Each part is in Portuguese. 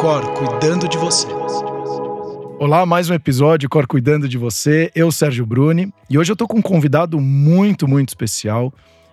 Cor cuidando de você. Olá, mais um episódio Cor Cuidando de Você. Eu, Sérgio Bruni, e hoje eu tô com um convidado muito, muito especial.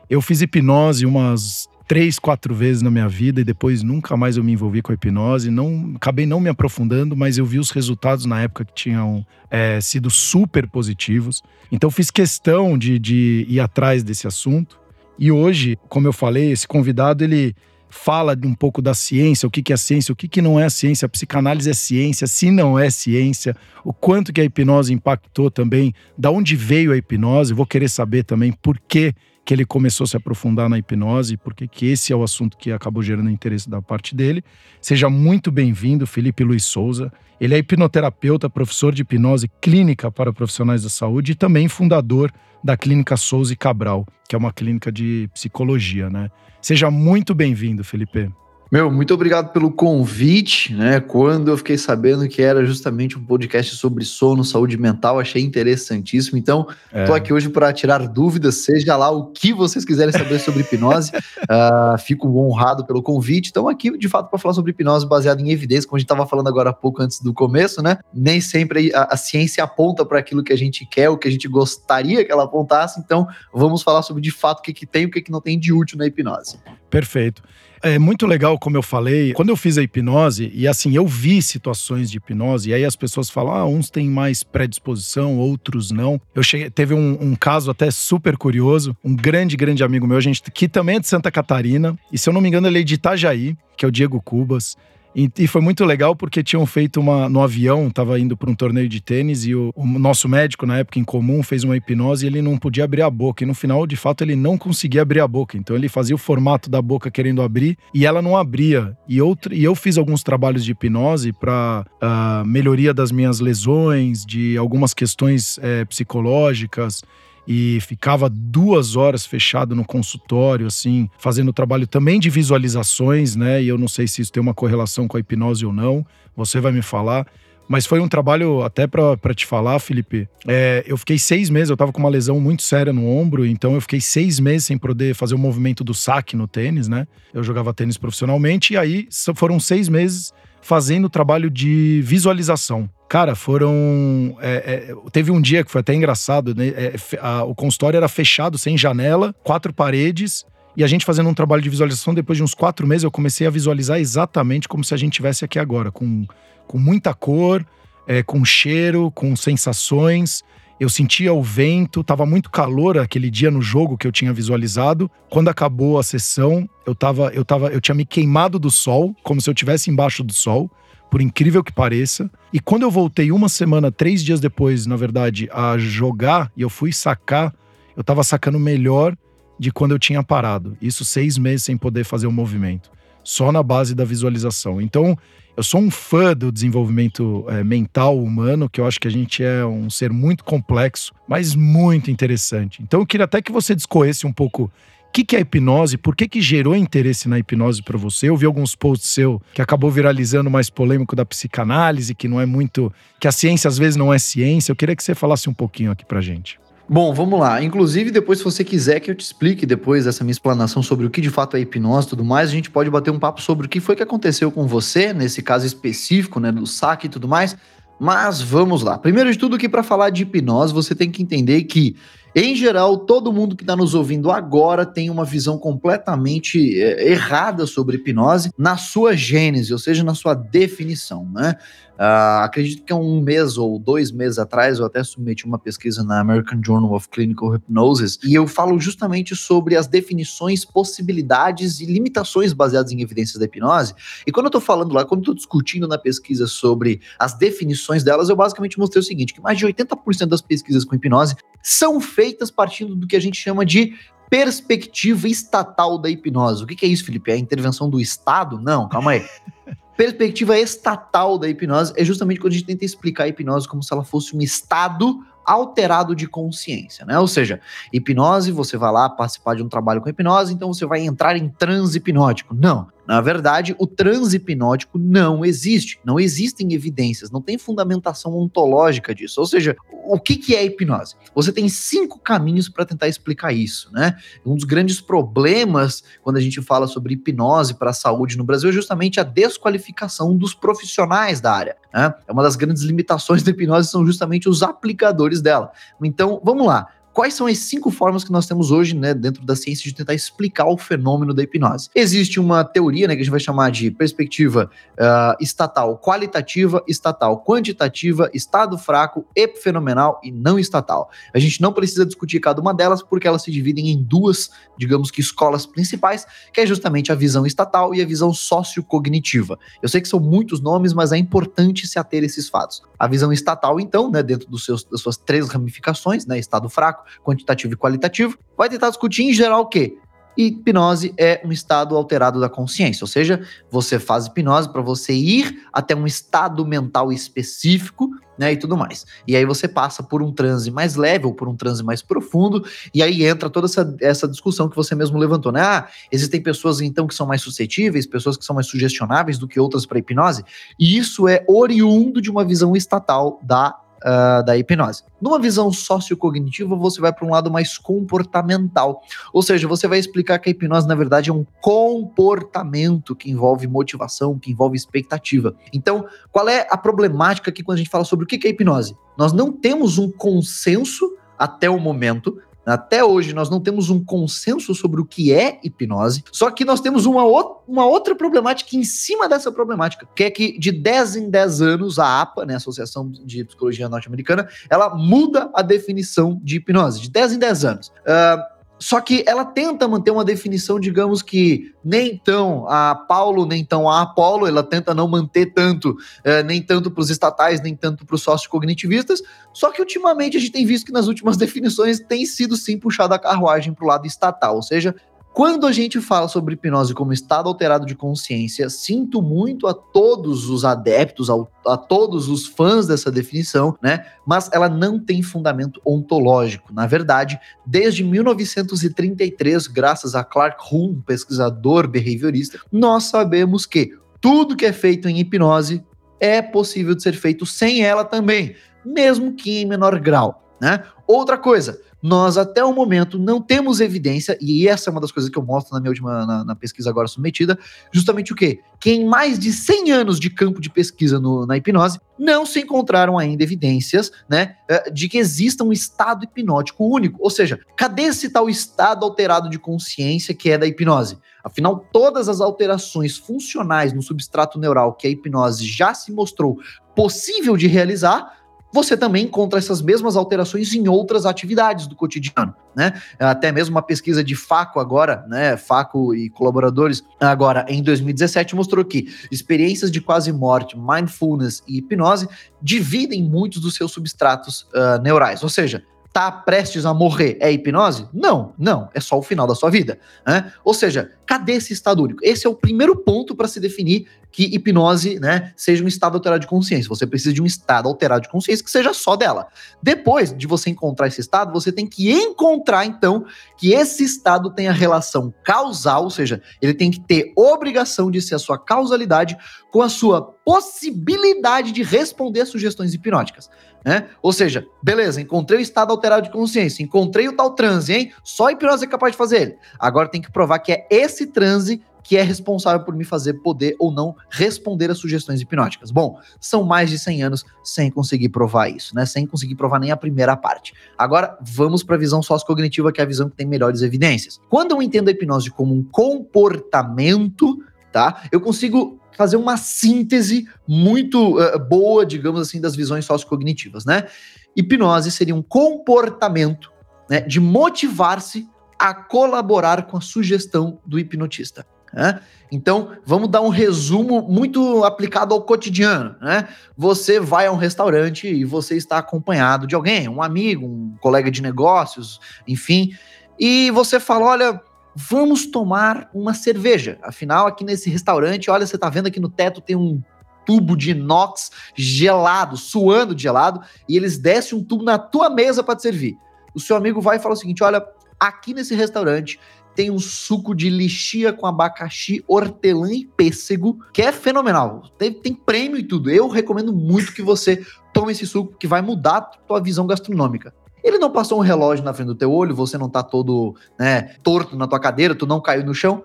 Eu fiz hipnose umas três, quatro vezes na minha vida e depois nunca mais eu me envolvi com a hipnose. Não, acabei não me aprofundando, mas eu vi os resultados na época que tinham é, sido super positivos. Então fiz questão de, de ir atrás desse assunto. E hoje, como eu falei, esse convidado ele fala um pouco da ciência, o que, que é ciência, o que, que não é ciência, a psicanálise é ciência, se não é ciência, o quanto que a hipnose impactou também, da onde veio a hipnose, vou querer saber também por que, que ele começou a se aprofundar na hipnose, porque que esse é o assunto que acabou gerando interesse da parte dele. Seja muito bem-vindo, Felipe Luiz Souza. Ele é hipnoterapeuta, professor de hipnose clínica para profissionais da saúde e também fundador da Clínica Souza e Cabral, que é uma clínica de psicologia, né? Seja muito bem-vindo, Felipe. Meu, muito obrigado pelo convite, né? Quando eu fiquei sabendo que era justamente um podcast sobre sono, saúde mental, achei interessantíssimo. Então, é. tô aqui hoje para tirar dúvidas, seja lá o que vocês quiserem saber sobre hipnose. uh, fico honrado pelo convite. Então, aqui, de fato, para falar sobre hipnose baseada em evidência, como a gente estava falando agora há pouco antes do começo, né? Nem sempre a, a ciência aponta para aquilo que a gente quer, o que a gente gostaria que ela apontasse. Então, vamos falar sobre de fato o que, que tem e o que, que não tem de útil na hipnose. Perfeito. É muito legal, como eu falei, quando eu fiz a hipnose, e assim, eu vi situações de hipnose, e aí as pessoas falam, ah, uns têm mais predisposição, outros não. Eu cheguei, teve um, um caso até super curioso, um grande, grande amigo meu, gente, que também é de Santa Catarina, e se eu não me engano, ele é de Itajaí, que é o Diego Cubas. E, e, foi muito legal porque tinham feito uma. No avião, tava indo para um torneio de tênis e o, o, nosso médico, na época em comum, fez uma hipnose e ele não podia abrir a boca. E no final, de fato, ele não conseguia abrir a boca. Então ele fazia o formato da boca querendo abrir e ela não abria. E, outro, e eu fiz alguns trabalhos de hipnose para uh, ah, melhoria das minhas lesões, de algumas questões é, psicológicas e ficava duas horas fechado no consultório, assim, fazendo trabalho também de visualizações, né? E eu não sei se isso tem uma correlação com a hipnose ou não, você vai me falar. Mas foi um trabalho, até para te falar, Felipe. É, eu fiquei seis meses, eu tava com uma lesão muito séria no ombro, então eu fiquei seis meses sem poder fazer o movimento do saque no tênis, né? Eu jogava tênis profissionalmente, e aí foram seis meses fazendo trabalho de visualização. Cara, foram. É, é, teve um dia que foi até engraçado, né? É, a, o consultório era fechado, sem janela, quatro paredes. E a gente fazendo um trabalho de visualização, depois de uns quatro meses, eu comecei a visualizar exatamente como se a gente tivesse aqui agora, com, com muita cor, é, com cheiro, com sensações. Eu sentia o vento, tava muito calor aquele dia no jogo que eu tinha visualizado. Quando acabou a sessão, eu tava, eu tava, eu tinha me queimado do sol, como se eu estivesse embaixo do sol, por incrível que pareça. E quando eu voltei uma semana, três dias depois, na verdade, a jogar e eu fui sacar, eu tava sacando melhor de quando eu tinha parado. Isso seis meses sem poder fazer o um movimento, só na base da visualização. Então, eu sou um fã do desenvolvimento é, mental humano, que eu acho que a gente é um ser muito complexo, mas muito interessante. Então eu queria até que você discorresse um pouco que, que é a hipnose, por que, que gerou interesse na hipnose para você? Eu vi alguns posts seu que acabou viralizando mais polêmico da psicanálise, que não é muito. que a ciência às vezes não é ciência. Eu queria que você falasse um pouquinho aqui pra gente. Bom, vamos lá. Inclusive, depois, se você quiser que eu te explique depois dessa minha explanação sobre o que de fato é hipnose e tudo mais, a gente pode bater um papo sobre o que foi que aconteceu com você, nesse caso específico, né, do saque e tudo mais. Mas vamos lá. Primeiro de tudo, que para falar de hipnose, você tem que entender que em geral, todo mundo que está nos ouvindo agora tem uma visão completamente é, errada sobre hipnose na sua gênese, ou seja, na sua definição, né? Uh, acredito que é um mês ou dois meses atrás eu até submeti uma pesquisa na American Journal of Clinical Hypnosis e eu falo justamente sobre as definições, possibilidades e limitações baseadas em evidências da hipnose. E quando eu estou falando lá, quando eu estou discutindo na pesquisa sobre as definições delas, eu basicamente mostrei o seguinte: que mais de 80% das pesquisas com hipnose são feitas partindo do que a gente chama de perspectiva estatal da hipnose. O que, que é isso, Felipe? É a intervenção do Estado? Não, calma aí. perspectiva estatal da hipnose é justamente quando a gente tenta explicar a hipnose como se ela fosse um estado alterado de consciência, né? Ou seja, hipnose, você vai lá participar de um trabalho com hipnose, então você vai entrar em transe hipnótico. Não. Na verdade, o transe hipnótico não existe. Não existem evidências, não tem fundamentação ontológica disso. Ou seja, o que, que é hipnose? Você tem cinco caminhos para tentar explicar isso, né? Um dos grandes problemas quando a gente fala sobre hipnose para a saúde no Brasil é justamente a desqualificação dos profissionais da área. Né? É uma das grandes limitações da hipnose são justamente os aplicadores dela. Então, vamos lá quais são as cinco formas que nós temos hoje, né, dentro da ciência de tentar explicar o fenômeno da hipnose. Existe uma teoria, né, que a gente vai chamar de perspectiva uh, estatal qualitativa, estatal quantitativa, estado fraco, epifenomenal e não estatal. A gente não precisa discutir cada uma delas porque elas se dividem em duas, digamos que escolas principais, que é justamente a visão estatal e a visão sociocognitiva. Eu sei que são muitos nomes, mas é importante se ater a esses fatos. A visão estatal, então, né, dentro dos seus, das suas três ramificações, né, estado fraco, quantitativo e qualitativo, vai tentar discutir em geral o quê? Hipnose é um estado alterado da consciência, ou seja, você faz hipnose para você ir até um estado mental específico, né, e tudo mais. E aí você passa por um transe mais leve ou por um transe mais profundo, e aí entra toda essa, essa discussão que você mesmo levantou, né? Ah, existem pessoas então que são mais suscetíveis, pessoas que são mais sugestionáveis do que outras para hipnose, e isso é oriundo de uma visão estatal da uh, da hipnose. Numa visão sociocognitiva, você vai para um lado mais comportamental. Ou seja, você vai explicar que a hipnose, na verdade, é um comportamento que envolve motivação, que envolve expectativa. Então, qual é a problemática aqui quando a gente fala sobre o que é hipnose? Nós não temos um consenso até o momento até hoje nós não temos um consenso sobre o que é hipnose, só que nós temos uma, uma outra problemática em cima dessa problemática, que é que de 10 em 10 anos a APA, né, Associação de Psicologia Norte-Americana, ela muda a definição de hipnose, de 10 em 10 anos. Uh, só que ela tenta manter uma definição, digamos que nem tão a Paulo, nem tão a Apolo, ela tenta não manter tanto, é, nem tanto para os estatais, nem tanto para os sócio-cognitivistas. Só que ultimamente a gente tem visto que nas últimas definições tem sido sim puxada a carruagem para o lado estatal, ou seja, quando a gente fala sobre hipnose como estado alterado de consciência, sinto muito a todos os adeptos, a, todos os fãs dessa definição, né? Mas ela não tem fundamento ontológico. Na verdade, desde 1933, graças a Clark Huhn, pesquisador behaviorista, nós sabemos que tudo que é feito em hipnose é possível de ser feito sem ela também, mesmo que em menor grau. Né? Outra coisa, nós até o momento não temos evidência, e essa é uma das coisas que eu mostro na minha última na, na pesquisa agora submetida, justamente o quê? Que em mais de 100 anos de campo de pesquisa no, na hipnose, não se encontraram ainda evidências, né, eh, de que exista um estado hipnótico único. Ou seja, cadê esse tal estado alterado de consciência que é da hipnose? Afinal, todas as alterações funcionais no substrato neural que a hipnose já se mostrou possível de realizar você também encontra essas mesmas alterações em outras atividades do cotidiano, né? Até mesmo uma pesquisa de Faco agora, né? Faco e colaboradores agora em 2017 mostrou que experiências de quase morte, mindfulness e hipnose dividem muitos dos seus substratos uh, neurais, ou seja, tá prestes a morrer é hipnose? Não, não, é só o final da sua vida. Né? Ou seja, cadê esse estado único? Esse é o primeiro ponto para se definir que hipnose né, seja um estado alterado de consciência. Você precisa de um estado alterado de consciência que seja só dela. Depois de você encontrar esse estado, você tem que encontrar, então, que esse estado tenha relação causal, ou seja, ele tem que ter obrigação de ser a sua causalidade com a sua possibilidade de responder sugestões hipnóticas. Né? Ou seja, beleza, encontrei o estado alterado de consciência, encontrei o tal transe, hein? Só a hipnose é capaz de fazer ele. Agora tem que provar que é esse transe que é responsável por me fazer poder ou não responder às sugestões hipnóticas. Bom, são mais de 100 anos sem conseguir provar isso, né? Sem conseguir provar nem a primeira parte. Agora, vamos para a visão sociocognitiva, que é a visão que tem melhores evidências. Quando eu entendo a hipnose como um comportamento, tá? Eu consigo fazer uma síntese muito uh, boa, digamos assim, das visões sociocognitivas, né? Hipnose seria um comportamento né, de motivar-se a colaborar com a sugestão do hipnotista. Né? Então, vamos dar um resumo muito aplicado ao cotidiano. Né? Você vai a um restaurante e você está acompanhado de alguém, um amigo, um colega de negócios, enfim, e você fala: olha, vamos tomar uma cerveja. Afinal, aqui nesse restaurante, olha, você tá vendo aqui no teto tem um tubo de inox gelado, suando de gelado, e eles descem um tubo na tua mesa para te servir. O seu amigo vai e fala o seguinte: olha, aqui nesse restaurante tem um suco de lixia com abacaxi, hortelã e pêssego, que é fenomenal. Tem, tem prêmio e tudo. Eu recomendo muito que você tome esse suco, que vai mudar a tua visão gastronômica. Ele não passou um relógio na frente do teu olho, você não tá todo, né, torto na tua cadeira, tu não caiu no chão,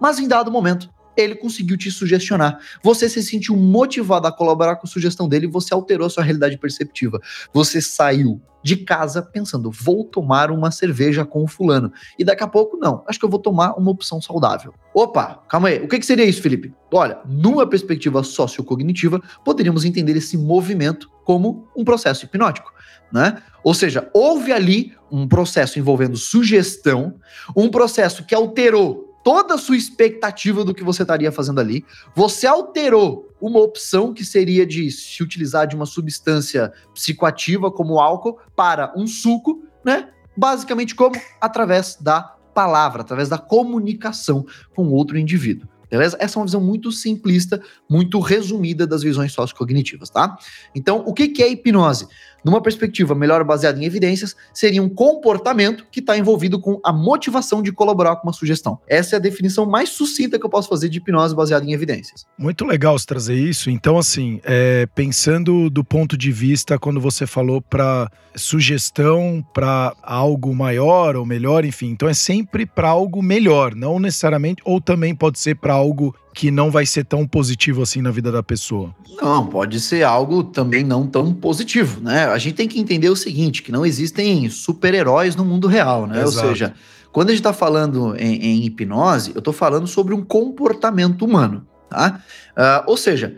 mas em dado momento ele conseguiu te sugestionar. Você se sentiu motivado a colaborar com a sugestão dele e você alterou a sua realidade perceptiva. Você saiu de casa pensando, vou tomar uma cerveja com o fulano. E daqui a pouco, não, acho que eu vou tomar uma opção saudável. Opa, calma aí, o que, que seria isso, Felipe? Olha, numa perspectiva sociocognitiva, poderíamos entender esse movimento como um processo hipnótico. Né? Ou seja, houve ali um processo envolvendo sugestão, um processo que alterou toda a sua expectativa do que você estaria fazendo ali. Você alterou uma opção que seria de se utilizar de uma substância psicoativa como álcool para um suco, né? Basicamente como através da palavra, através da comunicação com outro indivíduo. Beleza? Essa é uma visão muito simplista, muito resumida das visões sociocognitivas, tá? Então, o que é hipnose? Numa perspectiva melhor baseada em evidências, seria um comportamento que está envolvido com a motivação de colaborar com uma sugestão. Essa é a definição mais sucinta que eu posso fazer de hipnose baseada em evidências. Muito legal você trazer isso. Então, assim, é, pensando do ponto de vista, quando você falou para sugestão para algo maior ou melhor, enfim, então é sempre para algo melhor, não necessariamente, ou também pode ser para algo que não vai ser tão positivo assim na vida da pessoa? Não, pode ser algo também não tão positivo, né? A gente tem que entender o seguinte, que não existem super-heróis no mundo real, né? Exato. Ou seja, quando a gente está falando em, em, hipnose, eu estou falando sobre um comportamento humano, tá? Uh, ou seja,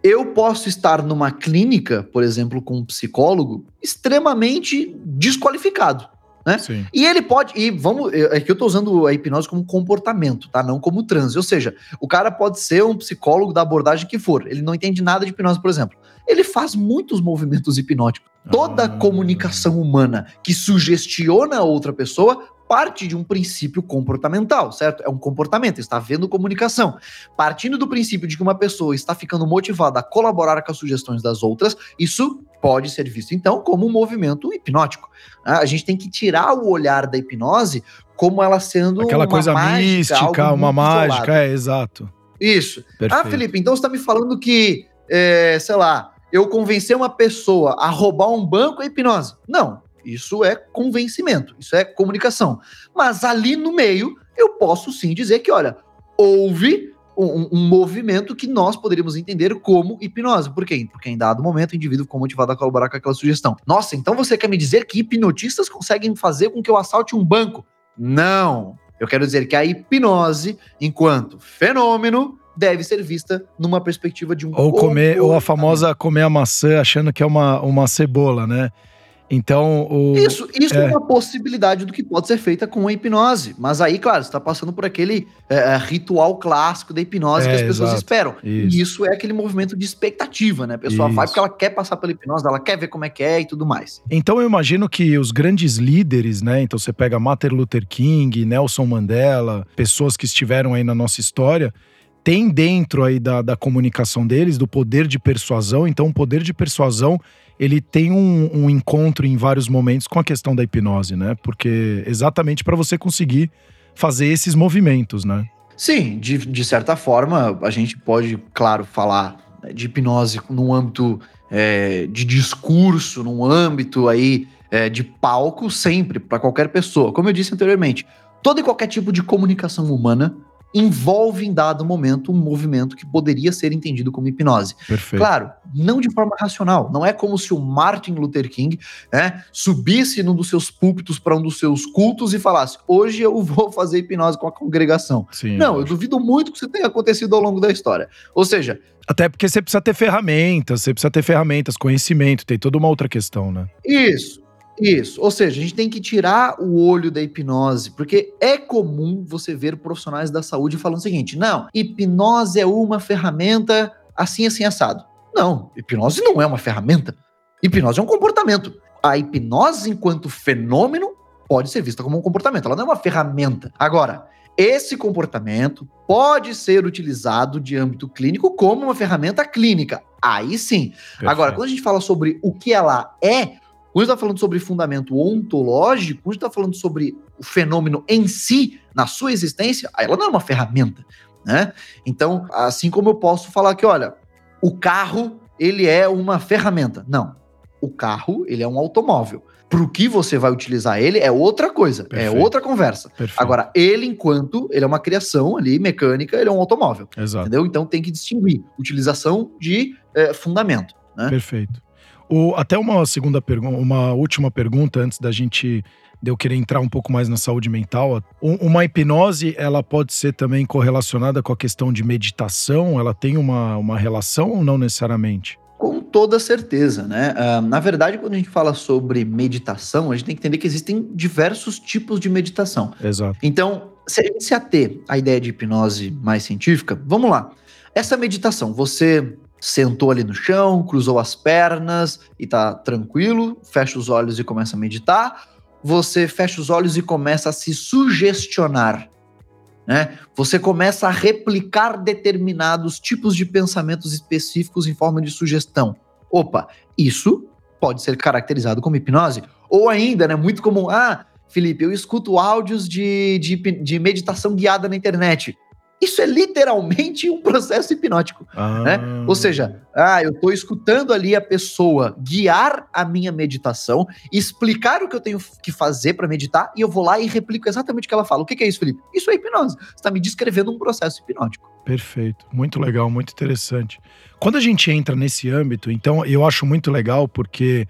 eu posso estar numa clínica, por exemplo, com um psicólogo, extremamente desqualificado. Né? Sim. E ele pode, e vamos, é que eu tô usando a hipnose como comportamento, tá? Não como transe. Ou seja, o cara pode ser um psicólogo da abordagem que for, ele não entende nada de hipnose, por exemplo. Ele faz muitos movimentos hipnóticos. Toda ah. comunicação humana que sugestiona outra pessoa parte de um princípio comportamental, certo? É um comportamento, está havendo comunicação. Partindo do princípio de que uma pessoa está ficando motivada a colaborar com as sugestões das outras, isso pode ser visto então como um movimento hipnótico. Ah, a gente tem que tirar o olhar da hipnose como ela sendo aquela coisa mágica, mística, uma mágica, isolado. é exato. Isso. Ah, Perfeito. Ah, Felipe, então você está me falando que, é, sei lá, eu convencer uma pessoa a roubar um banco é hipnose? Não, isso é convencimento, isso é comunicação. Mas ali no meio, eu posso sim dizer que, olha, houve um, um, movimento que nós poderíamos entender como hipnose. Por quê? Porque em dado momento o indivíduo ficou motivado a colaborar com aquela sugestão. Nossa, então você quer me dizer que hipnotistas conseguem fazer com que eu assalte um banco? Não. Eu quero dizer que a hipnose, enquanto fenômeno, deve ser vista numa perspectiva de um ou comer ou a famosa comer a maçã achando que é uma, uma cebola, né? Então, o, isso, isso é... é... uma possibilidade do que pode ser feita com a hipnose. Mas aí, claro, você está passando por aquele é, é, ritual clássico da hipnose é, que as pessoas exato. esperam. Isso. E isso é aquele movimento de expectativa, né? A pessoa isso. vai porque ela quer passar pela hipnose, ela quer ver como é que é e tudo mais. Então eu imagino que os grandes líderes, né? Então você pega Martin Luther King, Nelson Mandela, pessoas que estiveram aí na nossa história, tem dentro aí da, da comunicação deles, do poder de persuasão. Então, o poder de persuasão ele tem um, um, encontro em vários momentos com a questão da hipnose, né? Porque exatamente para você conseguir fazer esses movimentos, né? Sim, de, de certa forma, a gente pode, claro, falar de hipnose num âmbito é, de discurso, num âmbito aí é, de palco, sempre, para qualquer pessoa. Como eu disse anteriormente, todo e qualquer tipo de comunicação humana envolve em dado momento um movimento que poderia ser entendido como hipnose. Perfeito. Claro, não de forma racional. Não é como se o Martin Luther King né, subisse num dos seus púlpitos para um dos seus cultos e falasse: hoje eu vou fazer hipnose com a congregação. Sim, não, eu, eu duvido muito que isso tenha acontecido ao longo da história. Ou seja. Até porque você precisa ter ferramentas, você precisa ter ferramentas, conhecimento, tem toda uma outra questão, né? Isso. Isso, ou seja, a gente tem que tirar o olho da hipnose, porque é comum você ver profissionais da saúde falando o seguinte: não, hipnose é uma ferramenta assim, assim, assado. Não, hipnose não é uma ferramenta. Hipnose é um comportamento. A hipnose, enquanto fenômeno, pode ser vista como um comportamento, ela não é uma ferramenta. Agora, esse comportamento pode ser utilizado de âmbito clínico como uma ferramenta clínica. Aí sim. Perfeito. Agora, quando a gente fala sobre o que ela é, quando a gente está falando sobre fundamento ontológico, quando a gente está falando sobre o fenômeno em si, na sua existência, ela não é uma ferramenta, né? Então, assim como eu posso falar que, olha, o carro, ele é uma ferramenta. Não. O carro, ele é um automóvel. Para o que você vai utilizar ele é outra coisa, é Perfeito. é outra conversa. Perfeito. Agora, ele, enquanto ele é uma criação ali mecânica, ele é um automóvel. Exato. Entendeu? Então tem que distinguir utilização de é, fundamento. Né? Perfeito. O, até uma segunda pergunta, uma última pergunta antes da gente de eu querer entrar um pouco mais na saúde mental. Uma hipnose, ela pode ser também correlacionada com a questão de meditação? Ela tem uma, uma relação ou não necessariamente? Com toda certeza, né? Uh, na verdade, quando a gente fala sobre meditação, a gente tem que entender que existem diversos tipos de meditação. Exato. Então, se a gente se ater à ideia de hipnose mais científica, vamos lá. Essa meditação, você sentou ali no chão, cruzou as pernas e tá tranquilo, fecha os olhos e começa a meditar. Você fecha os olhos e começa a se sugestionar né? Você começa a replicar determinados tipos de pensamentos específicos em forma de sugestão. Opa, isso pode ser caracterizado como hipnose. Ou ainda, né, muito comum, ah, Felipe, eu escuto áudios de, de, de meditação guiada na internet. Isso é literalmente um processo hipnótico, ah. né? Ou seja, ah, eu estou escutando ali a pessoa guiar a minha meditação, explicar o que eu tenho que fazer para meditar e eu vou lá e replico exatamente o que ela fala. O que, que é isso, Felipe? Isso é hipnose. Você está me descrevendo um processo hipnótico. Perfeito, muito legal, muito interessante. Quando a gente entra nesse âmbito, então eu acho muito legal porque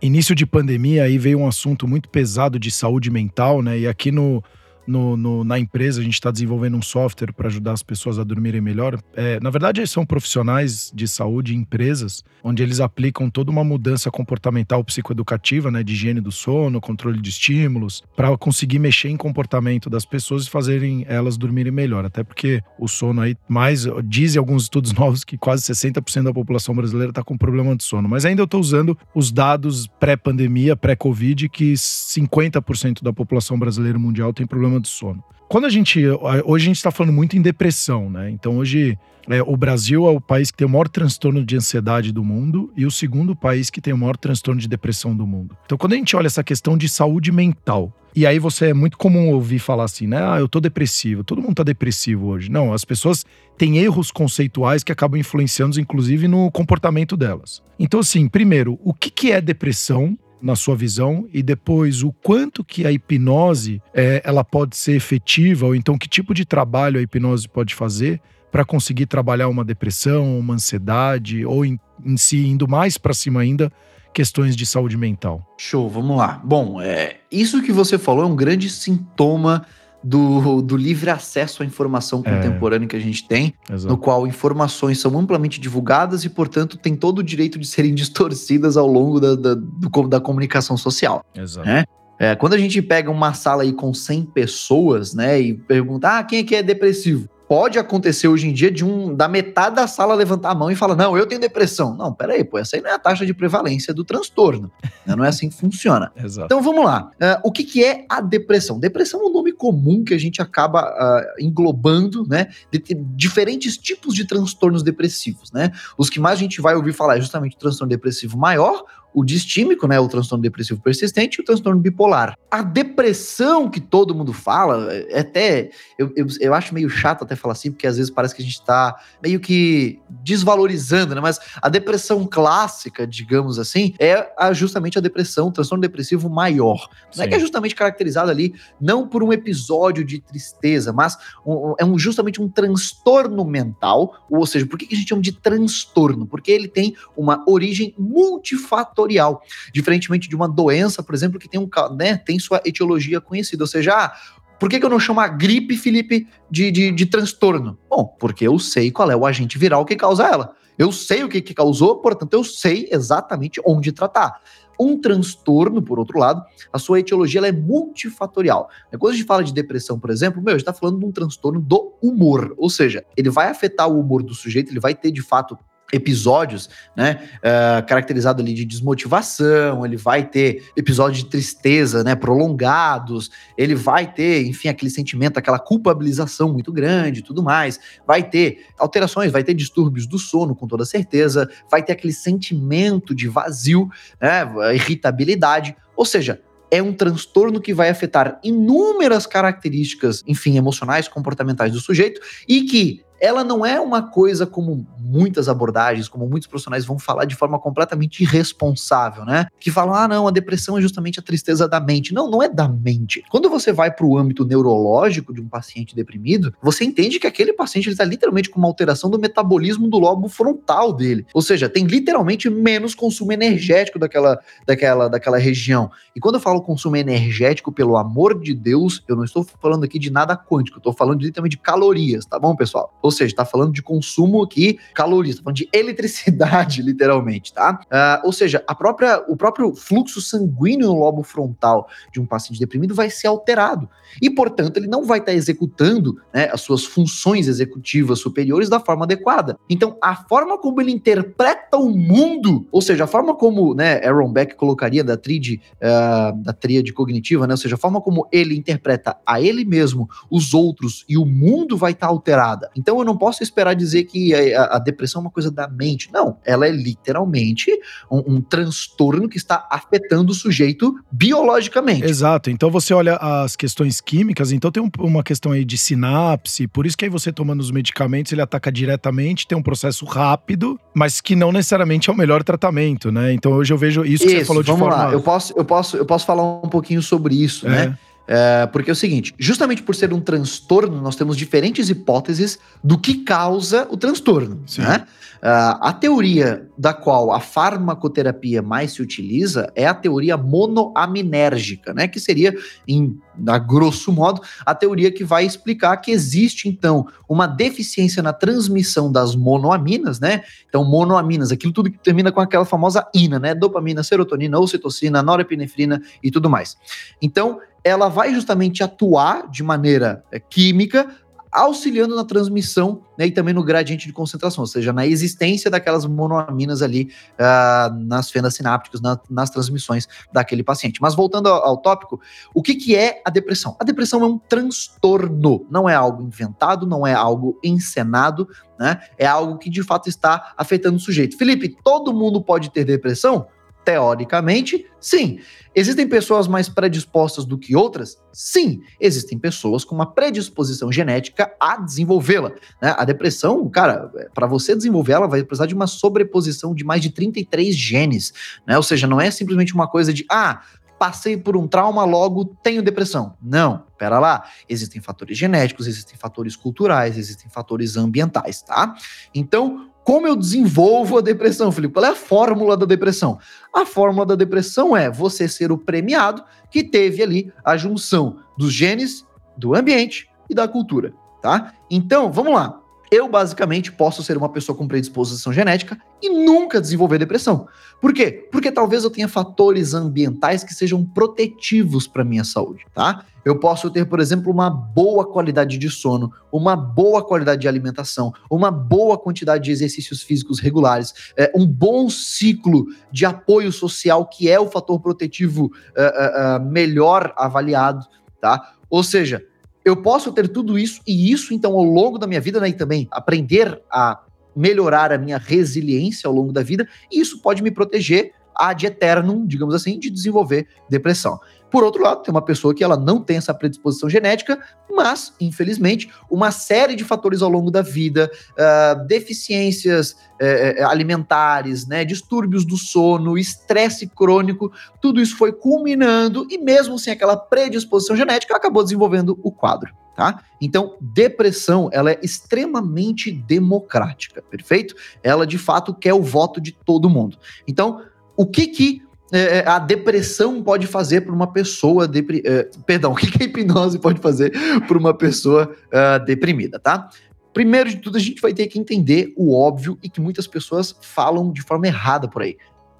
início de pandemia aí veio um assunto muito pesado de saúde mental, né? E aqui no no, no, na empresa, a gente está desenvolvendo um software para ajudar as pessoas a dormirem melhor. É, na verdade, são profissionais de saúde, empresas, onde eles aplicam toda uma mudança comportamental psicoeducativa, né, de higiene do sono, controle de estímulos, para conseguir mexer em comportamento das pessoas e fazerem elas dormirem melhor. Até porque o sono aí, mais, dizem alguns estudos novos que quase 60% da população brasileira está com problema de sono. Mas ainda eu estou usando os dados pré-pandemia, pré-Covid, que 50% da população brasileira mundial tem problema problema de sono. Quando a gente. Hoje a gente está falando muito em depressão, né? Então hoje é, o Brasil é o país que tem o maior transtorno de ansiedade do mundo e o segundo país que tem o maior transtorno de depressão do mundo. Então quando a gente olha essa questão de saúde mental, e aí você é muito comum ouvir falar assim, né? Ah, eu tô depressivo. Todo mundo tá depressivo hoje. Não, as pessoas têm erros conceituais que acabam influenciando, inclusive, no comportamento delas. Então, assim, primeiro, o que, que é depressão? Na sua visão e depois o quanto que a hipnose é, ela pode ser efetiva ou então que tipo de trabalho a hipnose pode fazer para conseguir trabalhar uma depressão, uma ansiedade ou em, em si indo mais para cima ainda questões de saúde mental. Show, vamos lá. Bom, é, isso que você falou é um grande sintoma do, do livre acesso à informação é. contemporânea é. que a gente tem, Exato. no qual informações são amplamente divulgadas e, portanto, tem todo o direito de serem distorcidas ao longo da, da, do, da comunicação social. Exato. Né? É, quando a gente pega uma sala aí com 100 pessoas, né, e pergunta, ah, quem é que é depressivo? Pode acontecer hoje em dia de um da metade da sala levantar a mão e falar: Não, eu tenho depressão. Não, peraí, pô, essa aí não é a taxa de prevalência do transtorno. Né? Não é assim que funciona. Exato. Então vamos lá. Uh, o que, que é a depressão? Depressão é um nome comum que a gente acaba uh, englobando, né? De diferentes tipos de transtornos depressivos, né? Os que mais a gente vai ouvir falar é justamente o transtorno depressivo maior, o distímico, né, o transtorno depressivo persistente, e o transtorno bipolar. A depressão que todo mundo fala, é até eu, eu, eu acho meio chato até falar assim, porque às vezes parece que a gente está meio que desvalorizando, né? Mas a depressão clássica, digamos assim, é a, justamente a depressão, o transtorno depressivo maior. Não é que é justamente caracterizado ali não por um episódio de tristeza, mas um, é um, justamente um transtorno mental, ou seja, por que, que a gente chama de transtorno? Porque ele tem uma origem multifatorial fatorial, diferentemente de uma doença, por exemplo, que tem, um, né, tem sua etiologia conhecida. Ou seja, ah, por que, que eu não chamo a gripe, Felipe, de, de, de, transtorno? Bom, porque eu sei qual é o agente viral que causa ela. Eu sei o que, que causou, portanto, eu sei exatamente onde tratar. Um transtorno, por outro lado, a sua etiologia é multifatorial. Quando a gente fala de depressão, por exemplo, meu, a gente está falando de um transtorno do humor, ou seja, ele vai afetar o humor do sujeito, ele vai ter de fato episódios, né, uh, caracterizado ali de desmotivação, ele vai ter episódios de tristeza, né, prolongados, ele vai ter, enfim, aquele sentimento, aquela culpabilização muito grande, tudo mais, vai ter alterações, vai ter distúrbios do sono, com toda certeza, vai ter aquele sentimento de vazio, né, irritabilidade, ou seja, é um transtorno que vai afetar inúmeras características, enfim, emocionais, comportamentais do sujeito e que ela não é uma coisa como muitas abordagens, como muitos profissionais vão falar de forma completamente irresponsável, né? Que falam, ah, não, a depressão é justamente a tristeza da mente. Não, não é da mente. Quando você vai para o âmbito neurológico de um paciente deprimido, você entende que aquele paciente está literalmente com uma alteração do metabolismo do lobo frontal dele. Ou seja, tem literalmente menos consumo energético daquela, daquela, daquela região. E quando eu falo consumo energético, pelo amor de Deus, eu não estou falando aqui de nada quântico, eu estou falando literalmente de calorias, tá bom, pessoal? Ou seja, está falando de consumo aqui calorias, está falando de eletricidade, literalmente, tá? Uh, ou seja, a própria, o próprio fluxo sanguíneo no lobo frontal de um paciente deprimido vai ser alterado. E, portanto, ele não vai estar tá executando né, as suas funções executivas superiores da forma adequada. Então, a forma como ele interpreta o mundo, ou seja, a forma como né, Aaron Beck colocaria da tríade, uh, da tríade cognitiva, né, ou seja, a forma como ele interpreta a ele mesmo, os outros e o mundo vai estar tá alterada. Então, eu não posso esperar dizer que a, a, depressão é uma coisa da mente. Não, ela é literalmente um, um transtorno que está afetando o sujeito biologicamente. Exato. Então você olha as questões químicas, então tem um, uma questão aí de sinapse, por isso que aí você tomando os medicamentos, ele ataca diretamente, tem um processo rápido, mas que não necessariamente é o melhor tratamento, né? Então hoje eu vejo isso, isso que você falou de vamos forma... Lá. Eu posso, eu posso, eu posso falar um pouquinho sobre isso, é. né? É, porque é o seguinte, justamente por ser um transtorno, nós temos diferentes hipóteses do que causa o transtorno. Né? Uh, a teoria da qual a farmacoterapia mais se utiliza é a teoria monoaminérgica, né? Que seria, em, a grosso modo, a teoria que vai explicar que existe, então, uma deficiência na transmissão das monoaminas, né? Então, monoaminas, aquilo tudo que termina com aquela famosa ina, né? Dopamina, serotonina, ocitocina, norepinefrina e tudo mais. Então, ela vai justamente atuar de maneira é, química, auxiliando na transmissão né, e também no gradiente de concentração, ou seja, na existência daquelas monoaminas ali uh, nas fendas sinápticas, na, nas transmissões daquele paciente. Mas voltando ao, ao tópico, o que, que é a depressão? A depressão é um transtorno, não é algo inventado, não é algo encenado, né? É algo que de fato está afetando o sujeito. Felipe, todo mundo pode ter depressão? Teoricamente, sim. Existem pessoas mais predispostas do que outras? Sim. Existem pessoas com uma predisposição genética a desenvolvê-la. Né? A depressão, cara, para você desenvolver ela, vai precisar de uma sobreposição de mais de 33 genes. Né? Ou seja, não é simplesmente uma coisa de, ah, passei por um trauma, logo tenho depressão. Não, pera lá. Existem fatores genéticos, existem fatores culturais, existem fatores ambientais, tá? Então, como eu desenvolvo a depressão, Felipe? Qual é a fórmula da depressão? A fórmula da depressão é você ser o premiado que teve ali a junção dos genes, do ambiente e da cultura, tá? Então, vamos lá eu basicamente posso ser uma pessoa com predisposição genética e nunca desenvolver depressão. Por quê? Porque talvez eu tenha fatores ambientais que sejam protetivos para minha saúde, tá? Eu posso ter, por exemplo, uma boa qualidade de sono, uma boa qualidade de alimentação, uma boa quantidade de exercícios físicos regulares, é, um bom ciclo de apoio social, que é o fator protetivo uh, uh, uh, melhor avaliado, tá? Ou seja, eu posso ter tudo isso e isso, então, ao longo da minha vida, né, e também aprender a melhorar a minha resiliência ao longo da vida, e isso pode me proteger ad eternum, digamos assim, de desenvolver depressão. Por outro lado, tem uma pessoa que ela não tem essa predisposição genética, mas, infelizmente, uma série de fatores ao longo da vida, uh, deficiências uh, alimentares, né, distúrbios do sono, estresse crônico, tudo isso foi culminando e mesmo sem aquela predisposição genética, acabou desenvolvendo o quadro. Tá? Então, depressão, ela é extremamente democrática, perfeito? Ela de fato quer o voto de todo mundo. Então, o que que é, é, a depressão pode fazer para uma pessoa depri... É, perdão, o que, a hipnose pode fazer para uma pessoa uh, deprimida, tá? Primeiro de tudo, a gente vai ter que entender o óbvio e que muitas pessoas falam de forma errada por aí.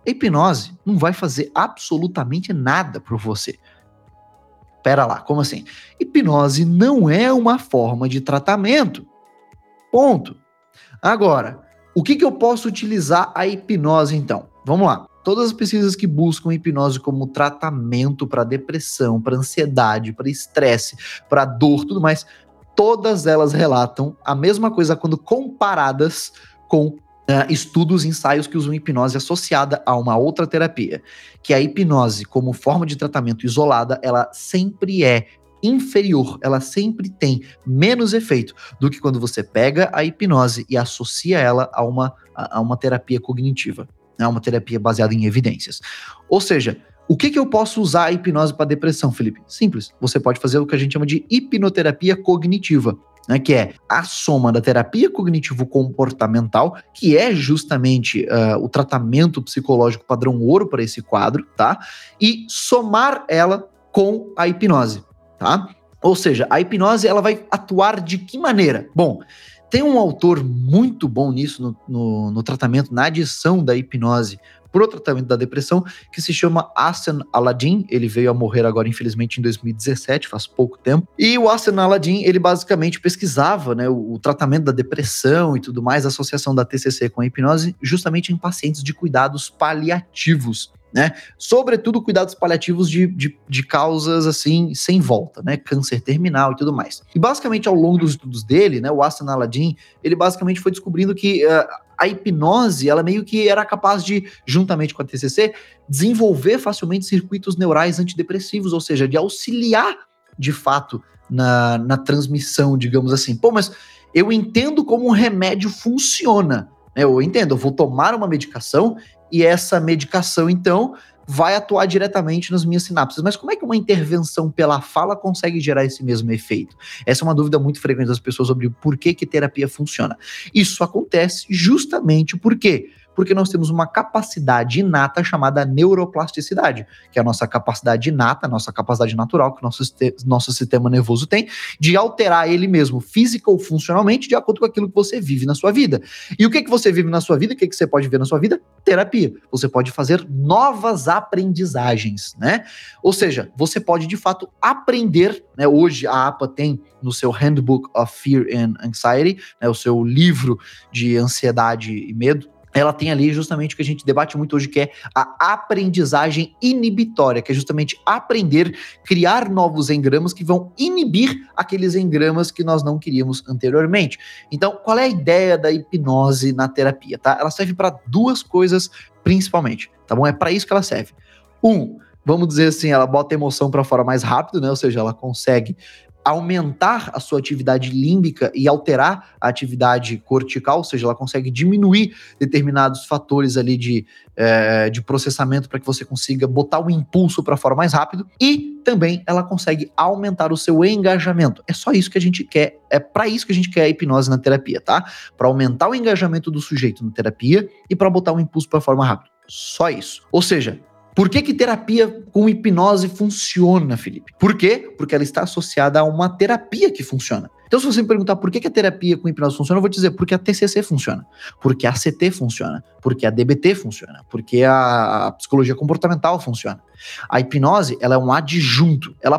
A hipnose não vai fazer absolutamente nada por você. Pera lá, como assim? Hipnose não é uma forma de tratamento. Ponto. Agora, o que, que eu posso utilizar a hipnose então? Vamos lá. Todas as pesquisas que buscam hipnose como tratamento para depressão, para ansiedade, para estresse, para dor, tudo mais, todas elas relatam a mesma coisa quando comparadas com uh, estudos, ensaios que usam hipnose associada a uma outra terapia, que a hipnose como forma de tratamento isolada, ela sempre é inferior, ela sempre tem menos efeito do que quando você pega a hipnose e associa ela a uma, a uma terapia cognitiva né, uma terapia baseada em evidências. Ou seja, o que, que eu posso usar a hipnose para depressão, Felipe? Simples. Você pode fazer o que a gente chama de hipnoterapia cognitiva. Né, que é a soma da terapia cognitivo-comportamental, que é justamente uh, o tratamento psicológico padrão ouro para esse quadro, tá? E somar ela com a hipnose, tá? Ou seja, a hipnose ela vai atuar de que maneira? Bom, tem um autor muito bom nisso, no, no, no tratamento, na adição da hipnose para o tratamento da depressão, que se chama Hassan Aladdin. Ele veio a morrer agora, infelizmente, em 2017, faz pouco tempo. E o Hassan Aladdin, ele basicamente pesquisava né, o, o, tratamento da depressão e tudo mais, a associação da TCC com a hipnose, justamente em pacientes de cuidados paliativos né? Sobretudo cuidados paliativos de, de, de, causas assim, sem volta, né? Câncer terminal e tudo mais. E basicamente, ao longo dos estudos dele, né, o Aston Aladdin, ele basicamente foi descobrindo que uh, a hipnose, ela meio que era capaz de, juntamente com a TCC, desenvolver facilmente circuitos neurais antidepressivos, ou seja, de auxiliar de fato na, na transmissão, digamos assim. Pô, mas eu entendo como um remédio funciona. Né? Eu entendo, eu vou tomar uma medicação e essa medicação, então, vai atuar diretamente nas minhas sinapses. Mas como é que uma intervenção pela fala consegue gerar esse mesmo efeito? Essa é uma dúvida muito frequente das pessoas sobre por que, que terapia funciona. Isso acontece justamente porque porque nós temos uma capacidade inata chamada neuroplasticidade, que é a nossa capacidade inata, a nossa capacidade natural que o nosso, nosso sistema nervoso tem, de alterar ele mesmo, física ou funcionalmente, de acordo com aquilo que você vive na sua vida. E o que, que você vive na sua vida? O que, que você pode ver na sua vida? Terapia. Você pode fazer novas aprendizagens, né? Ou seja, você pode de fato aprender, né? Hoje a APA tem no seu Handbook of Fear and Anxiety, né? o seu livro de ansiedade e medo, ela tem ali justamente o que a gente debate muito hoje, que é a aprendizagem inibitória, que é justamente aprender, criar novos engramas que vão inibir aqueles engramas que nós não queríamos anteriormente. Então, qual é a ideia da hipnose na terapia, tá? Ela serve para duas coisas principalmente, tá bom? É para isso que ela serve. Um, vamos dizer assim, ela bota a emoção para fora mais rápido, né? Ou seja, ela consegue aumentar a sua atividade límbica e alterar a atividade cortical, ou seja, ela consegue diminuir determinados fatores ali de, é, de processamento para que você consiga botar o impulso para fora mais rápido e também ela consegue aumentar o seu engajamento. É só isso que a gente quer, é para isso que a gente quer a hipnose na terapia, tá? Para aumentar o engajamento do sujeito na terapia e para botar o impulso para fora mais rápido. Só isso. Ou seja, por que, que terapia com hipnose funciona, Felipe? Por quê? Porque ela está associada a uma terapia que funciona. Então, se você me perguntar por que, que a terapia com hipnose funciona, eu vou te dizer porque a TCC funciona, porque a CT funciona, porque a DBT funciona, porque a psicologia comportamental funciona. A hipnose, ela é um adjunto, ela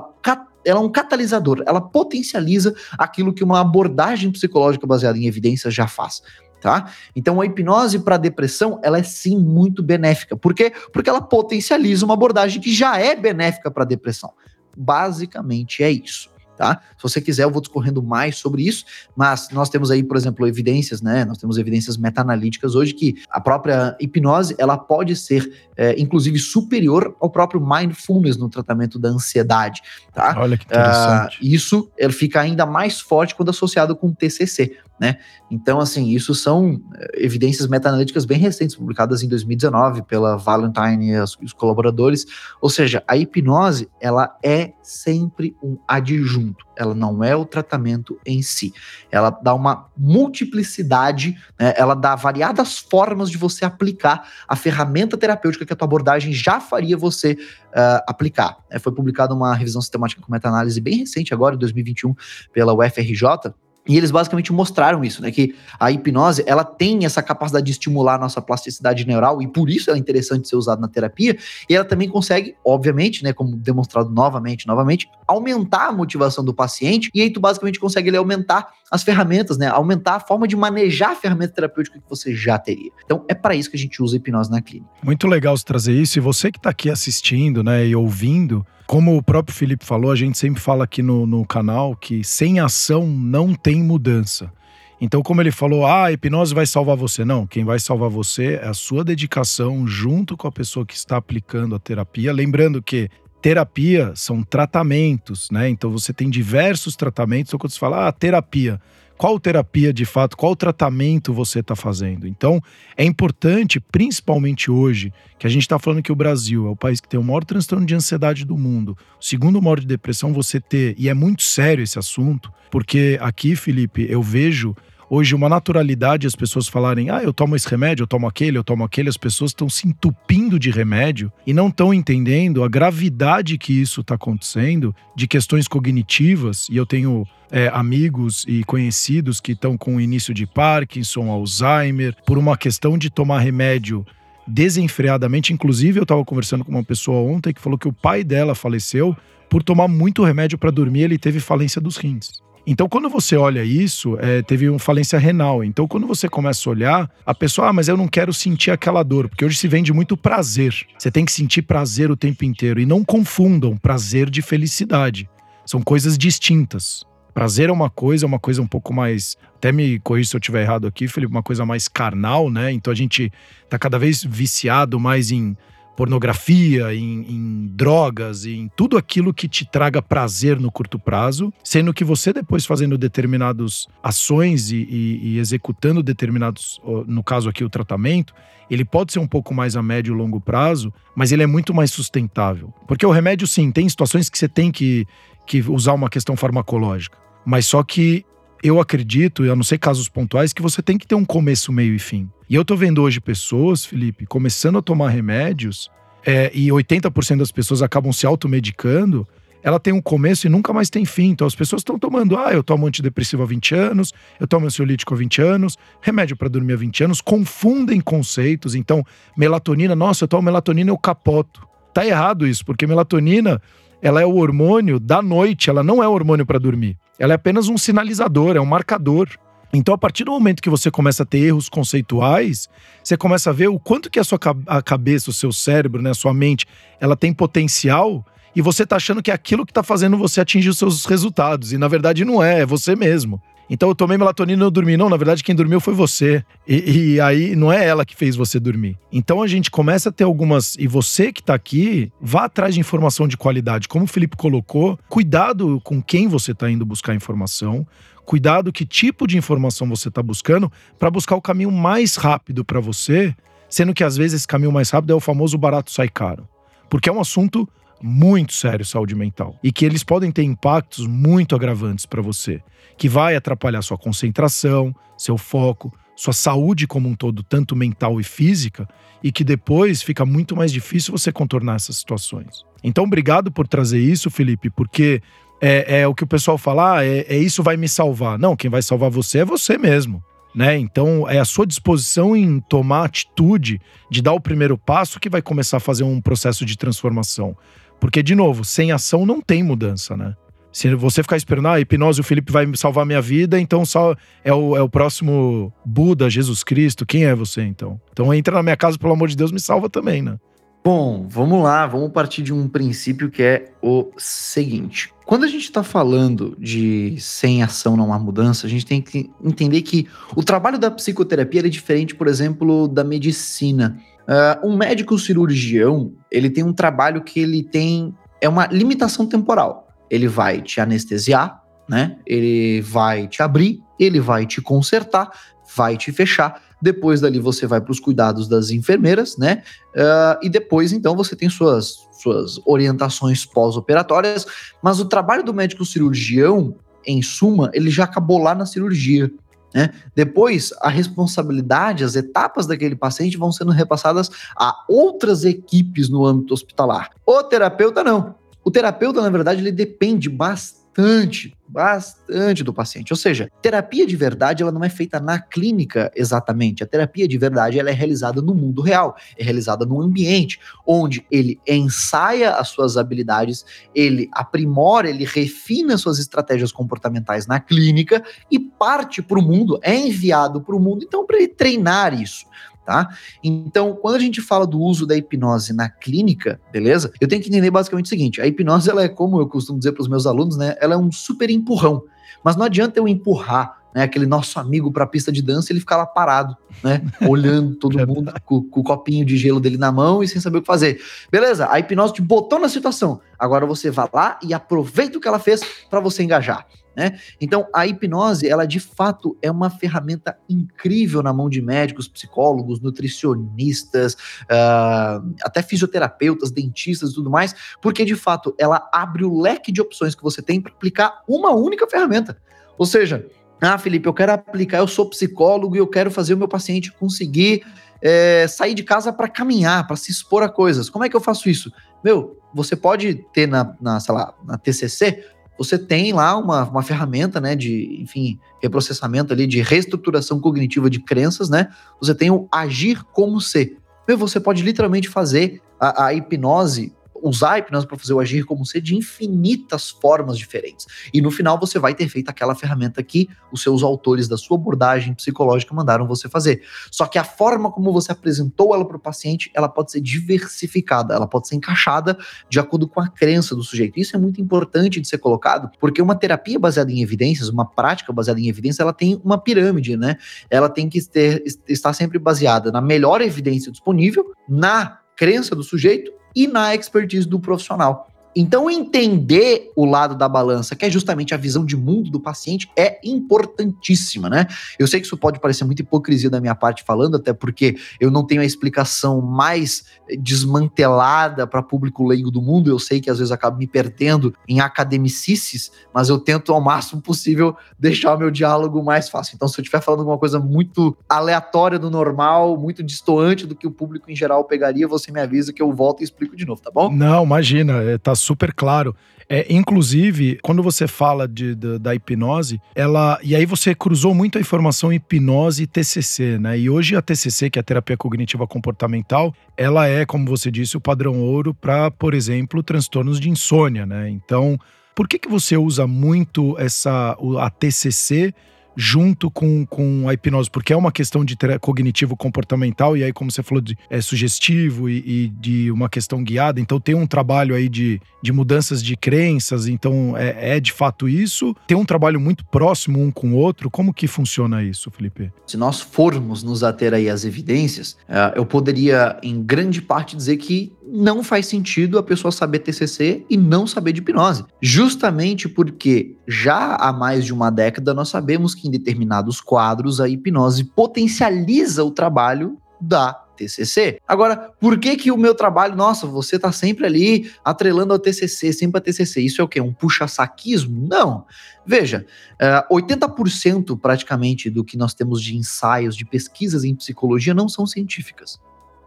ela é um catalisador, ela potencializa aquilo que uma abordagem psicológica baseada em evidências já faz tá? Então a hipnose para depressão, ela é sim muito benéfica. Por quê? Porque ela potencializa uma abordagem que já é benéfica para depressão. Basicamente é isso tá? Se você quiser, eu vou discorrendo mais sobre isso, mas nós temos aí, por exemplo, evidências, né? Nós temos evidências meta-analíticas hoje que a própria hipnose, ela pode ser, é, inclusive, superior ao próprio mindfulness no tratamento da ansiedade, tá? Olha que interessante. Uh, isso ele fica ainda mais forte quando associado com TCC, né? Então, assim, isso são é, evidências meta-analíticas bem recentes, publicadas em 2019 pela Valentine e os colaboradores. Ou seja, a hipnose, ela é sempre um adjunto junto, ela não é o tratamento em si. Ela dá uma multiplicidade, né? ela dá variadas formas de você aplicar a ferramenta terapêutica que a tua abordagem já faria você uh, aplicar. É, foi publicada uma revisão sistemática com meta-análise bem recente agora, em 2021, pela UFRJ, E eles basicamente mostraram isso, né? Que a hipnose ela tem essa capacidade de estimular a nossa plasticidade neural e por isso é interessante ser usada na terapia. E ela também consegue, obviamente, né? Como demonstrado novamente, novamente, aumentar a motivação do paciente. E aí tu basicamente consegue ele, aumentar as ferramentas, né? Aumentar a forma de manejar a ferramenta terapêutica que você já teria. Então é para isso que a gente usa a hipnose na clínica. Muito legal você trazer isso. E você que está aqui assistindo, né? E ouvindo, como o próprio Felipe falou, a gente sempre fala aqui no, no canal que sem ação não tem mudança. Então, como ele falou, ah, a hipnose vai salvar você. Não, quem vai salvar você é a sua dedicação junto com a pessoa que está aplicando a terapia. Lembrando que terapia são tratamentos, né? Então você tem diversos tratamentos. Então, quando você fala, ah, terapia, qual terapia de fato, qual tratamento você está fazendo. Então, é importante, principalmente hoje, que a gente está falando que o Brasil é o país que tem o maior transtorno de ansiedade do mundo, o segundo maior de depressão, você ter, e é muito sério esse assunto, porque aqui, Felipe, eu vejo hoje uma naturalidade as pessoas falarem: ah, eu tomo esse remédio, eu tomo aquele, eu tomo aquele. As pessoas estão se entupindo de remédio e não estão entendendo a gravidade que isso está acontecendo de questões cognitivas. E eu tenho é, amigos e conhecidos que estão com início de Parkinson, Alzheimer, por uma questão de tomar remédio desenfreadamente. Inclusive, eu estava conversando com uma pessoa ontem que falou que o pai dela faleceu por tomar muito remédio para dormir, ele teve falência dos rins. Então, quando você olha isso, é, teve uma falência renal. Então, quando você começa a olhar, a pessoa, ah, mas eu não quero sentir aquela dor, porque hoje se vende muito prazer. Você tem que sentir prazer o tempo inteiro. E não confundam prazer de felicidade. São coisas distintas. Prazer é uma coisa, é uma coisa um pouco mais. Até me corrija se eu estiver errado aqui, Felipe, uma coisa mais carnal, né? Então a gente tá cada vez viciado mais em pornografia, em, em, drogas, em tudo aquilo que te traga prazer no curto prazo, sendo que você depois fazendo determinadas ações e, e, e, executando determinados, no caso aqui o tratamento, ele pode ser um pouco mais a médio e longo prazo, mas ele é muito mais sustentável. Porque o remédio, sim, tem situações que você tem que, que usar uma questão farmacológica, mas só que eu acredito, a não ser casos pontuais, que você tem que ter um começo, meio e fim. E eu tô vendo hoje pessoas, Felipe, começando a tomar remédios, é, e 80% das pessoas acabam se automedicando, ela tem um começo e nunca mais tem fim. Então as pessoas estão tomando, ah, eu tomo antidepressivo há 20 anos, eu tomo ansiolítico há 20 anos, remédio para dormir há 20 anos, confundem conceitos. Então, melatonina, nossa, eu tomo melatonina, eu capoto. Tá errado isso, porque melatonina, ela é o hormônio da noite, ela não é hormônio para dormir. Ela é apenas um sinalizador, é um marcador. Então, a partir do momento que você começa a ter erros conceituais, você começa a ver o quanto que a sua a cabeça, o seu cérebro, né, a sua mente, ela tem potencial e você tá achando que é aquilo que tá fazendo você atingir os seus resultados. E na verdade não é, é você mesmo. Então eu tomei melatonina e eu dormi. Não, na verdade quem dormiu foi você. E, e, aí não é ela que fez você dormir. Então a gente começa a ter algumas. E você que tá aqui, vá atrás de informação de qualidade. Como o Felipe colocou, cuidado com quem você tá indo buscar informação. Cuidado que tipo de informação você está buscando para buscar o caminho mais rápido para você, sendo que às vezes esse caminho mais rápido é o famoso barato sai caro. Porque é um assunto muito sério saúde mental e que eles podem ter impactos muito agravantes para você, que vai atrapalhar sua concentração, seu foco, sua saúde como um todo, tanto mental e física, e que depois fica muito mais difícil você contornar essas situações. Então, obrigado por trazer isso, Felipe, porque é, é o que o pessoal fala, ah, é, é isso vai me salvar. Não, quem vai salvar você é você mesmo. Né? Então, é a sua disposição em tomar atitude de dar o primeiro passo que vai começar a fazer um processo de transformação. Porque, de novo, sem ação não tem mudança, né? Se você ficar esperando, ah, hipnose, o Felipe vai salvar minha vida, então só é o, é o próximo Buda, Jesus Cristo. Quem é você, então? Então entra na minha casa, pelo amor de Deus, me salva também, né? Bom, vamos lá, vamos partir de um princípio que é o seguinte. Quando a gente está falando de sem ação não há mudança, a gente tem que entender que o trabalho da psicoterapia é diferente, por exemplo, da medicina. Uh, um médico cirurgião, ele tem um trabalho que ele tem é uma limitação temporal. Ele vai te anestesiar, né? Ele vai te abrir, ele vai te consertar, vai te fechar. Depois dali você vai para os cuidados das enfermeiras, né? Uh, e depois então você tem suas, suas orientações pós-operatórias. Mas o trabalho do médico cirurgião, em suma, ele já acabou lá na cirurgia. Né? Depois, a responsabilidade, as etapas daquele paciente vão sendo repassadas a outras equipes no âmbito hospitalar. O terapeuta não. O terapeuta, na verdade, ele depende bastante bastante, bastante do paciente. Ou seja, terapia de verdade ela não é feita na clínica exatamente. A terapia de verdade ela é realizada no mundo real, é realizada num ambiente onde ele ensaia as suas habilidades, ele aprimora, ele refina suas estratégias comportamentais na clínica e parte para o mundo, é enviado para o mundo, então para ele treinar isso tá? Então, quando a gente fala do uso da hipnose na clínica, beleza? Eu tenho que entender basicamente o seguinte: a hipnose, ela é como eu costumo dizer para os meus alunos, né? Ela é um super empurrão. Mas não adianta eu empurrar né, aquele nosso amigo para a pista de dança, ele ficar lá parado, né, olhando todo mundo com, com, o copinho de gelo dele na mão e sem saber o que fazer. Beleza? A hipnose te botou na situação. Agora você vai lá e aproveita o que ela fez para você engajar. Né? Então, a hipnose, ela de fato é uma ferramenta incrível na mão de médicos, psicólogos, nutricionistas, uh, até fisioterapeutas, dentistas e tudo mais, porque de fato ela abre o leque de opções que você tem para aplicar uma única ferramenta. Ou seja, ah, Felipe, eu quero aplicar, eu sou psicólogo e eu quero fazer o meu paciente conseguir é, sair de casa para caminhar, para se expor a coisas. Como é que eu faço isso? Meu, você pode ter na, na sei lá, na TCC você tem lá uma, uma ferramenta, né, de, enfim, reprocessamento ali, de reestruturação cognitiva de crenças, né? Você tem o agir como ser. Você pode literalmente fazer a, a hipnose usar a hipnose para fazer o agir como ser de infinitas formas diferentes. E no final você vai ter feito aquela ferramenta que os seus autores da sua abordagem psicológica mandaram você fazer. Só que a forma como você apresentou ela para o paciente, ela pode ser diversificada, ela pode ser encaixada de acordo com a crença do sujeito. Isso é muito importante de ser colocado, porque uma terapia baseada em evidências, uma prática baseada em evidências, ela tem uma pirâmide, né? Ela tem que ter, estar sempre baseada na melhor evidência disponível, na crença do sujeito e na expertise do profissional. Então, entender o lado da balança, que é justamente a visão de mundo do paciente, é importantíssima, né? Eu sei que isso pode parecer muita hipocrisia da minha parte falando, até porque eu não tenho a explicação mais desmantelada para público leigo do mundo. Eu sei que às vezes acabo me perdendo em academicices, mas eu tento ao máximo possível deixar o meu diálogo mais fácil. Então, se eu estiver falando alguma coisa muito aleatória do normal, muito distoante do que o público em geral pegaria, você me avisa que eu volto e explico de novo, tá bom? Não, imagina, é, tá super claro. É, inclusive, quando você fala de, de, da hipnose, ela. E aí você cruzou muito a informação hipnose e TCC, né? E hoje a TCC, que é a terapia cognitiva comportamental, ela é, como você disse, o padrão ouro para, por exemplo, transtornos de insônia, né? Então, por que, que você usa muito essa a TCC junto com, com a hipnose, porque é uma questão de cognitivo comportamental, e aí, como você falou, de, é sugestivo e, e, de uma questão guiada, então tem um trabalho aí de, de mudanças de crenças, então é, é de fato isso. Tem um trabalho muito próximo um com o outro. Como que funciona isso, Felipe? Se nós formos nos ater aí às evidências, é, eu poderia, em grande parte, dizer que não faz sentido a pessoa saber TCC e não saber de hipnose. Justamente porque já há mais de uma década nós sabemos que em determinados quadros a hipnose potencializa o trabalho da TCC. Agora, por que que o meu trabalho, nossa, você tá sempre ali atrelando ao TCC, sempre a TCC, isso é o quê? Um puxa-saquismo? Não. Veja, uh, eh, 80% praticamente do que nós temos de ensaios, de pesquisas em psicologia não são científicas.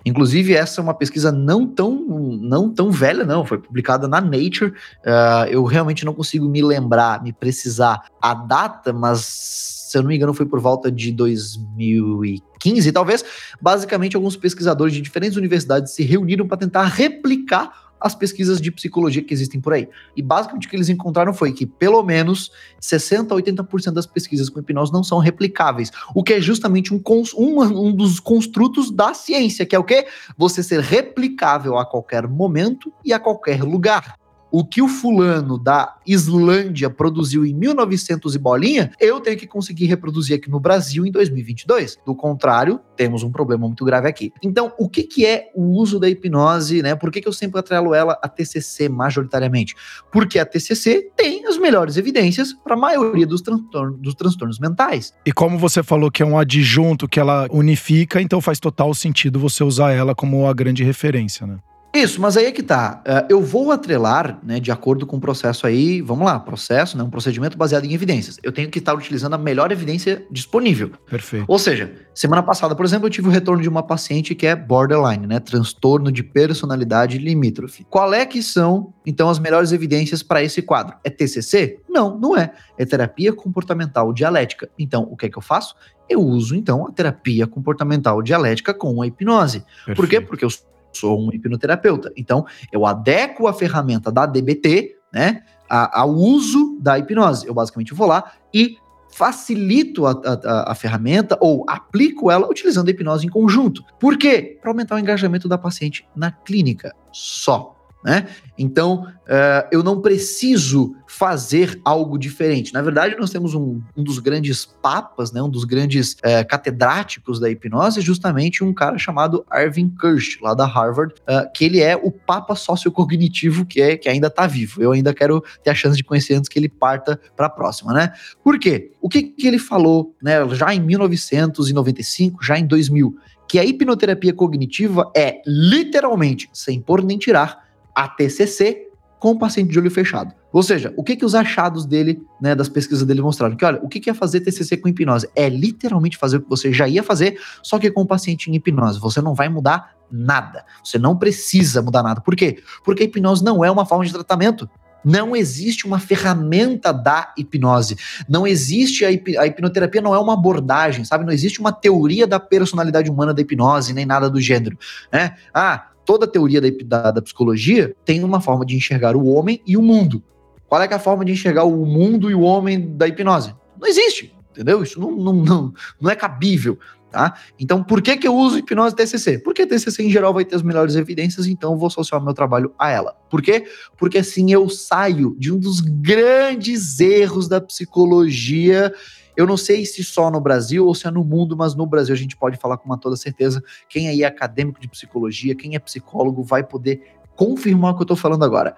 Inclusive, essa é uma pesquisa não tão, não tão velha, não. Foi publicada na Nature. Uh, eu realmente não consigo me lembrar, me precisar a data, mas se eu não me engano, foi por volta de 2015, talvez. Basicamente, alguns pesquisadores de diferentes universidades se reuniram para tentar replicar as pesquisas de psicologia que existem por aí. E basicamente o que eles encontraram foi que pelo menos 60 a 80% das pesquisas com hipnose não são replicáveis, o que é justamente um, um, um dos construtos da ciência, que é o quê? Você ser replicável a qualquer momento e a qualquer lugar o que o fulano da Islândia produziu em 1900 e bolinha, eu tenho que conseguir reproduzir aqui no Brasil em 2022. Do contrário, temos um problema muito grave aqui. Então, o que, que é o uso da hipnose, né? Por que, que eu sempre atrelo ela a TCC majoritariamente? Porque a TCC tem as melhores evidências para a maioria dos, dos transtornos mentais. E como você falou que é um adjunto que ela unifica, então faz total sentido você usar ela como a grande referência, né? Isso, mas aí é que tá. Uh, eu vou atrelar, né, de acordo com o processo aí, vamos lá, processo, né, um procedimento baseado em evidências. Eu tenho que estar utilizando a melhor evidência disponível. Perfeito. Ou seja, semana passada, por exemplo, eu tive o retorno de uma paciente que é borderline, né, transtorno de personalidade limítrofe. Qual é que são, então, as melhores evidências para esse quadro? É TCC? Não, não é. É terapia comportamental dialética. Então, o que é que eu faço? Eu uso, então, a terapia comportamental dialética com a hipnose. Perfeito. Por quê? Porque eu sou um hipnoterapeuta. Então, eu adequo a ferramenta da DBT, né, ao uso da hipnose. Eu basicamente vou lá e facilito a, a, a, ferramenta ou aplico ela utilizando a hipnose em conjunto. Por quê? Para aumentar o engajamento da paciente na clínica só né? Então, uh, eu não preciso fazer algo diferente. Na verdade, nós temos um, um dos grandes papas, né? um dos grandes uh, catedráticos da hipnose, justamente um cara chamado Arvin Kirsch, lá da Harvard, uh, que ele é o papa sociocognitivo que, é, que ainda está vivo. Eu ainda quero ter a chance de conhecer antes que ele parta para a próxima, né? Por quê? O que, que ele falou né, já em 1995, já em 2000? Que a hipnoterapia cognitiva é literalmente, sem pôr nem tirar, a TCC com o paciente de olho fechado. Ou seja, o que que os achados dele, né, das pesquisas dele mostraram? Que olha, o que que é fazer TCC com hipnose? É literalmente fazer o que você já ia fazer, só que com o paciente em hipnose. Você não vai mudar nada. Você não precisa mudar nada. Por quê? Porque a hipnose não é uma forma de tratamento. Não existe uma ferramenta da hipnose. Não existe a, hip, a, hipnoterapia, não é uma abordagem, sabe? Não existe uma teoria da personalidade humana da hipnose, nem nada do gênero. Né? Ah, toda a teoria da, da, da, psicologia tem uma forma de enxergar o homem e o mundo. Qual é, é a forma de enxergar o mundo e o homem da hipnose? Não existe, entendeu? Isso não, não, não, não é cabível. Tá? Então, por que, que eu uso hipnose TCC? Porque TCC em geral vai ter as melhores evidências, então eu vou associar meu trabalho a ela. Por quê? Porque assim eu saio de um dos grandes erros da psicologia eu não sei se só no Brasil ou se é no mundo, mas no Brasil a gente pode falar com uma toda certeza. Quem aí é acadêmico de psicologia, quem é psicólogo, vai poder confirmar o que eu estou falando agora.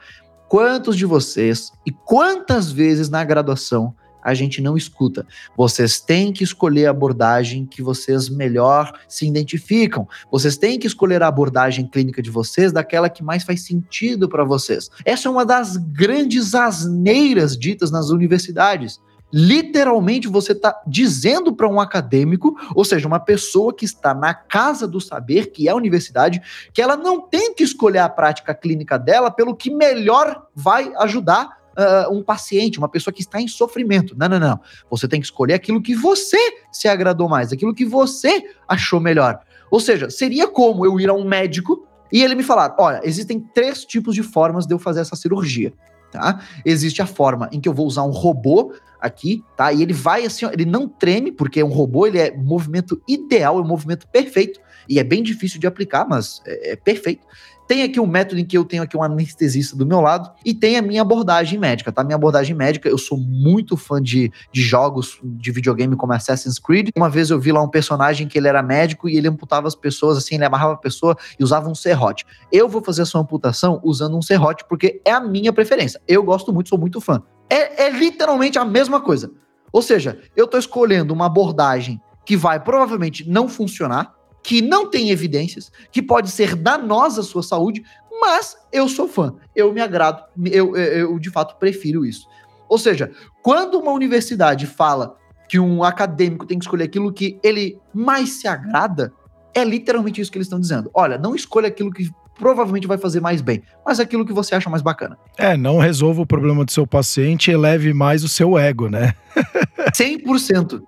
Quantos de vocês e quantas vezes na graduação a gente não escuta. Vocês têm que escolher a abordagem que vocês melhor se identificam. Vocês têm que escolher a abordagem clínica de vocês daquela que mais faz sentido para vocês. Essa é uma das grandes asneiras ditas nas universidades. Literalmente você está dizendo para um acadêmico, ou seja, uma pessoa que está na casa do saber, que é a universidade, que ela não tem que escolher a prática clínica dela pelo que melhor vai ajudar uh, um paciente, uma pessoa que está em sofrimento. Não, não, não. Você tem que escolher aquilo que você se agradou mais, aquilo que você achou melhor. Ou seja, seria como eu ir a um médico e ele me falar: olha, existem três tipos de formas de eu fazer essa cirurgia. Tá? Existe a forma em que eu vou usar um robô aqui, tá? E ele vai assim, ele não treme, porque é um robô, ele é movimento ideal, é um movimento perfeito, e é bem difícil de aplicar, mas é, é perfeito. Tem aqui um método em que eu tenho aqui um anestesista do meu lado e tem a minha abordagem médica, tá? Minha abordagem médica, eu sou muito fã de, de jogos de videogame como Assassin's Creed. Uma vez eu vi lá um personagem que ele era médico e ele amputava as pessoas assim, ele amarrava a pessoa e usava um serrote. Eu vou fazer a sua amputação usando um serrote porque é a minha preferência. Eu gosto muito, sou muito fã. É, é literalmente a mesma coisa. Ou seja, eu estou escolhendo uma abordagem que vai provavelmente não funcionar, que não tem evidências, que pode ser danosa à sua saúde, mas eu sou fã, eu me agrado, eu, eu, eu de fato prefiro isso. Ou seja, quando uma universidade fala que um acadêmico tem que escolher aquilo que ele mais se agrada, é literalmente isso que eles estão dizendo. Olha, não escolha aquilo que provavelmente vai fazer mais bem, mas aquilo que você acha mais bacana. É, não resolva o problema do seu paciente, eleve mais o seu ego, né? 100%.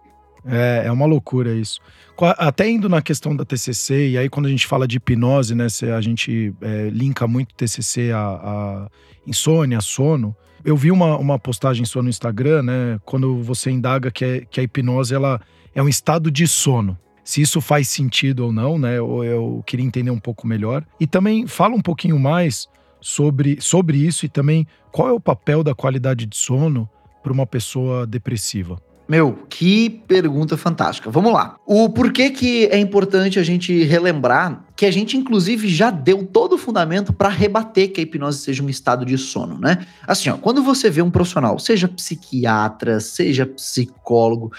É, é uma loucura isso. Até indo na questão da TCC, e aí quando a gente fala de hipnose, né, a gente é, linka muito TCC a, a insônia, sono. Eu vi uma, uma postagem sua no Instagram, né, quando você indaga que, é, que a hipnose ela é um estado de sono se isso faz sentido ou não, né? Eu, eu queria entender um pouco melhor. E também fala um pouquinho mais sobre, sobre isso e também qual é o papel da qualidade de sono para uma pessoa depressiva. Meu, que pergunta fantástica. Vamos lá. O porquê que é importante a gente relembrar que a gente, inclusive, já deu todo o fundamento para rebater que a hipnose seja um estado de sono, né? Assim, ó, quando você vê um profissional, seja psiquiatra, seja psicólogo,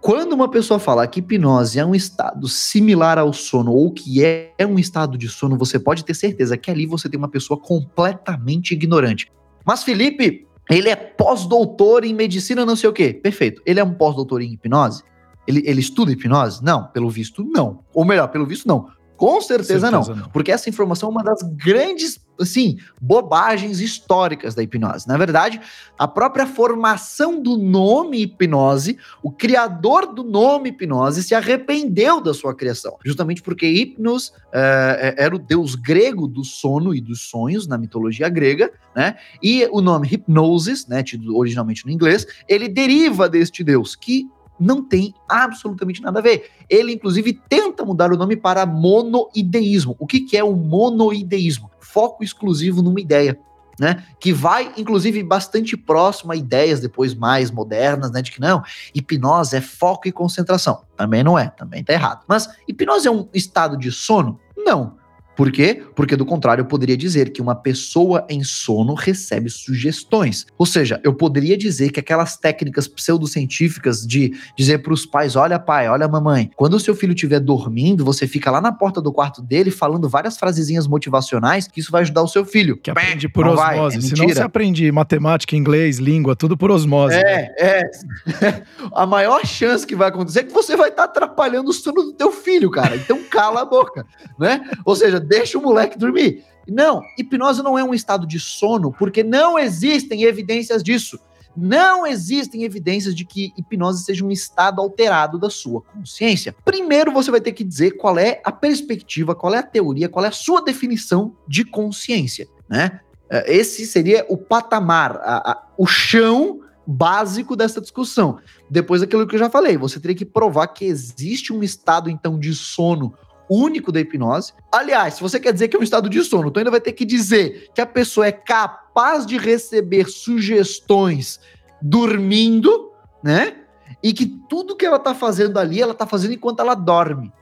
quando uma pessoa fala que hipnose é um estado similar ao sono ou que é, um estado de sono, você pode ter certeza que ali você tem uma pessoa completamente ignorante. Mas Felipe, ele é pós-doutor em medicina, não sei o quê. Perfeito. Ele é um pós-doutor em hipnose? Ele, ele estuda hipnose? Não, pelo visto, não. Ou melhor, pelo visto, não. Com certeza, certeza não, não, porque essa informação é uma das grandes, assim, bobagens históricas da hipnose. Na verdade, a própria formação do nome hipnose, o criador do nome hipnose se arrependeu da sua criação, justamente porque Hipnos é, era o deus grego do sono e dos sonhos na mitologia grega, né? E o nome hipnosis, né, tido originalmente no inglês, ele deriva deste deus que não tem absolutamente nada a ver. Ele, inclusive, tenta mudar o nome para monoideísmo. O que, que é o monoideísmo? Foco exclusivo numa ideia. Né, que vai, inclusive, bastante próximo a ideias depois mais modernas, né, de que não, hipnose é foco e concentração. Também não é, também tá errado. Mas hipnose é um estado de sono? Não. Por quê? Porque do contrário, eu poderia dizer que uma pessoa em sono recebe sugestões. Ou seja, eu poderia dizer que aquelas técnicas pseudocientíficas de dizer para os pais: olha, pai, olha, mamãe, quando o seu filho estiver dormindo, você fica lá na porta do quarto dele falando várias frasezinhas motivacionais que isso vai ajudar o seu filho. Que aprende por não osmose. Vai, é Se não você aprende matemática, inglês, língua, tudo por osmose. É, né? é. a maior chance que vai acontecer é que você vai estar tá atrapalhando o sono do teu filho, cara. Então cala a boca, né? Ou seja, deixa o moleque dormir. Não, hipnose não é um estado de sono, porque não existem evidências disso. Não existem evidências de que hipnose seja um estado alterado da sua consciência. Primeiro, você vai ter que dizer qual é a perspectiva, qual é a teoria, qual é a sua definição de consciência, né? É, esse seria o patamar, a, a, o chão básico dessa discussão. Depois daquilo que eu já falei, você teria que provar que existe um estado então de sono único da hipnose. Aliás, se você quer dizer que é um estado de sono, tu ainda vai ter que dizer que a pessoa é capaz de receber sugestões dormindo, né? E que tudo que ela tá fazendo ali, ela tá fazendo enquanto ela dorme.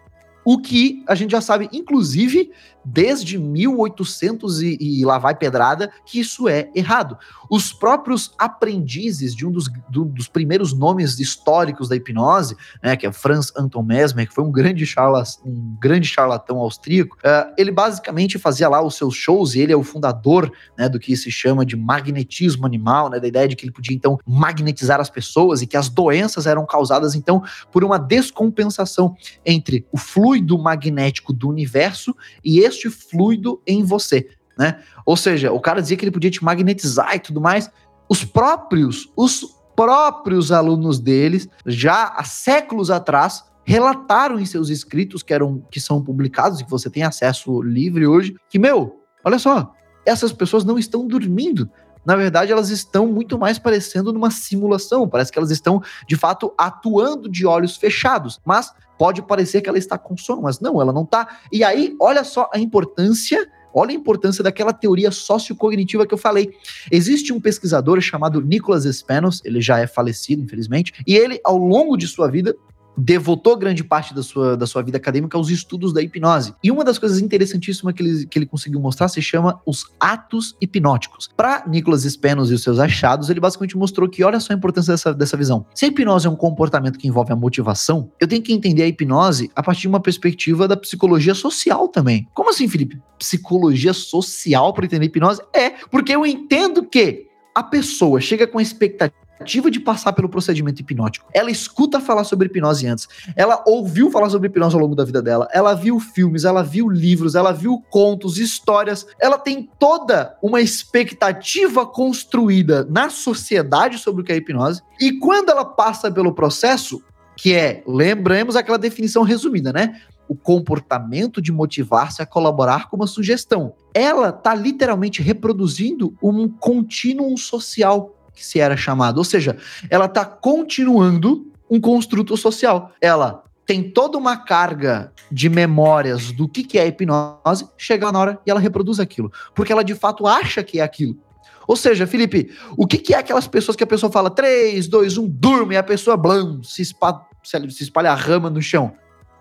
O que a gente já sabe, inclusive, desde 1800 e, e, lá vai pedrada, que isso é errado. Os próprios aprendizes de um dos, do, dos primeiros nomes históricos da hipnose, né, que é Franz Anton Mesmer, que foi um grande, charla, um grande charlatão austríaco, uh, ele basicamente fazia lá os seus shows, e ele é o fundador né, do que se chama de magnetismo animal, né, da ideia de que ele podia, então, magnetizar as pessoas e que as doenças eram causadas, então, por uma descompensação entre o fluido magnético do universo e este fluido em você, né? Ou seja, o cara dizia que ele podia te magnetizar e tudo mais. Os próprios, os próprios alunos deles, já há séculos atrás, relataram em seus escritos que eram que são publicados e que você tem acesso livre hoje, que meu, olha só, essas pessoas não estão dormindo. Na verdade, elas estão muito mais parecendo numa simulação. Parece que elas estão, de fato, atuando de olhos fechados. Mas pode parecer que ela está com sono, mas não, ela não está. E aí, olha só a importância Olha a importância daquela teoria sociocognitiva que eu falei. Existe um pesquisador chamado Nicholas Spanos, ele já é falecido, infelizmente, e ele, ao longo de sua vida, devotou grande parte da sua, da sua vida acadêmica aos estudos da hipnose. E uma das coisas interessantíssimas que ele, que ele conseguiu mostrar se chama os atos hipnóticos. Para Nicholas Spenos e os seus achados, ele basicamente mostrou que olha só a importância dessa, dessa visão. Se a hipnose é um comportamento que envolve a motivação, eu tenho que entender a hipnose a partir de uma perspectiva da psicologia social também. Como assim, Felipe? Psicologia social para entender hipnose? É, porque eu entendo que a pessoa chega com a expectativa expectativa de passar pelo procedimento hipnótico. Ela escuta falar sobre hipnose antes. Ela ouviu falar sobre hipnose ao longo da vida dela. Ela viu filmes, ela viu livros, ela viu contos, histórias. Ela tem toda uma expectativa construída na sociedade sobre o que é hipnose. E quando ela passa pelo processo, que é, lembramos aquela definição resumida, né? o comportamento de motivar-se a colaborar com uma sugestão. Ela está literalmente reproduzindo um contínuo social que se era chamado. Ou seja, ela está continuando um construto social. Ela tem toda uma carga de memórias do que, que é hipnose, chega na hora e ela reproduz aquilo. Porque ela de fato acha que é aquilo. Ou seja, Felipe, o que, que é aquelas pessoas que a pessoa fala 3, 2, 1, durma e a pessoa blam, se, se espalha a rama no chão?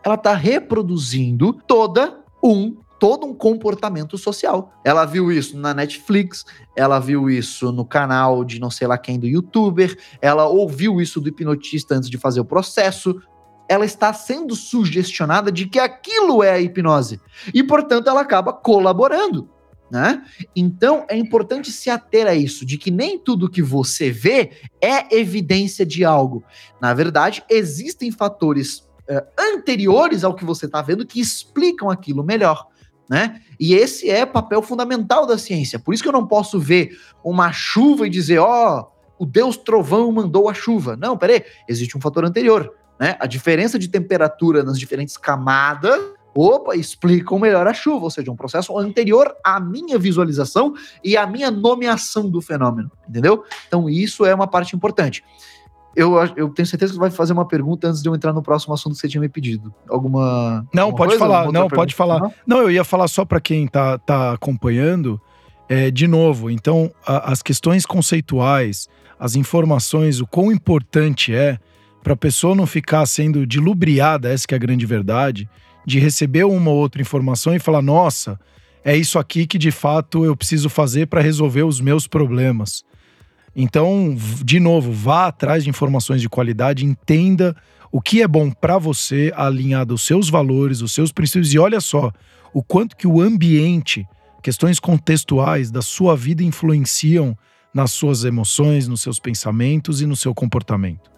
Ela está reproduzindo toda um todo um comportamento social. Ela viu isso na Netflix, ela viu isso no canal de não sei lá quem do youtuber, ela ouviu isso do hipnotista antes de fazer o processo. Ela está sendo sugestionada de que aquilo é a hipnose. E, portanto, ela acaba colaborando. Né? Então é importante se ater a isso, de que nem tudo que você vê é evidência de algo. Na verdade, existem fatores uh, anteriores ao que você está vendo que explicam aquilo melhor. Né? E esse é papel fundamental da ciência. Por isso que eu não posso ver uma chuva e dizer, ó, oh, o Deus trovão mandou a chuva. Não, peraí, existe um fator anterior. Né? A diferença de temperatura nas diferentes camadas opa, explicam melhor a chuva, ou seja, um processo anterior à minha visualização e à minha nomeação do fenômeno, entendeu? Então isso é uma parte importante. Eu, eu tenho certeza que você vai fazer uma pergunta antes de eu entrar no próximo assunto que você tinha me pedido. Alguma. Não, alguma pode coisa? falar. Alguma Não, pode pergunta? falar. Não? Não, eu ia falar só para quem tá, tá acompanhando. É, de novo, então, a- as questões conceituais, as informações, o quão importante é para a pessoa não ficar sendo dilubriada, essa que é a grande verdade, de receber uma ou outra informação e falar: nossa, é isso aqui que de fato eu preciso fazer para resolver os meus problemas. Então, de novo, vá atrás de informações de qualidade, entenda o que é bom para você, alinhado aos seus valores, os seus princípios. E olha só, o quanto que o ambiente, questões contextuais da sua vida influenciam nas suas emoções, nos seus pensamentos e no seu comportamento.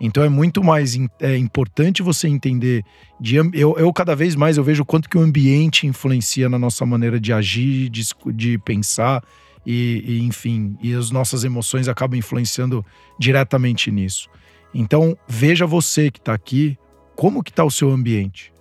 Então é muito mais é, importante você entender. De, eu, eu cada vez mais eu vejo o quanto que o ambiente influencia na nossa maneira de agir, de, de pensar e, e, enfim, e as nossas emoções acabam influenciando diretamente nisso. Então veja você que está aqui, como que está o seu ambiente,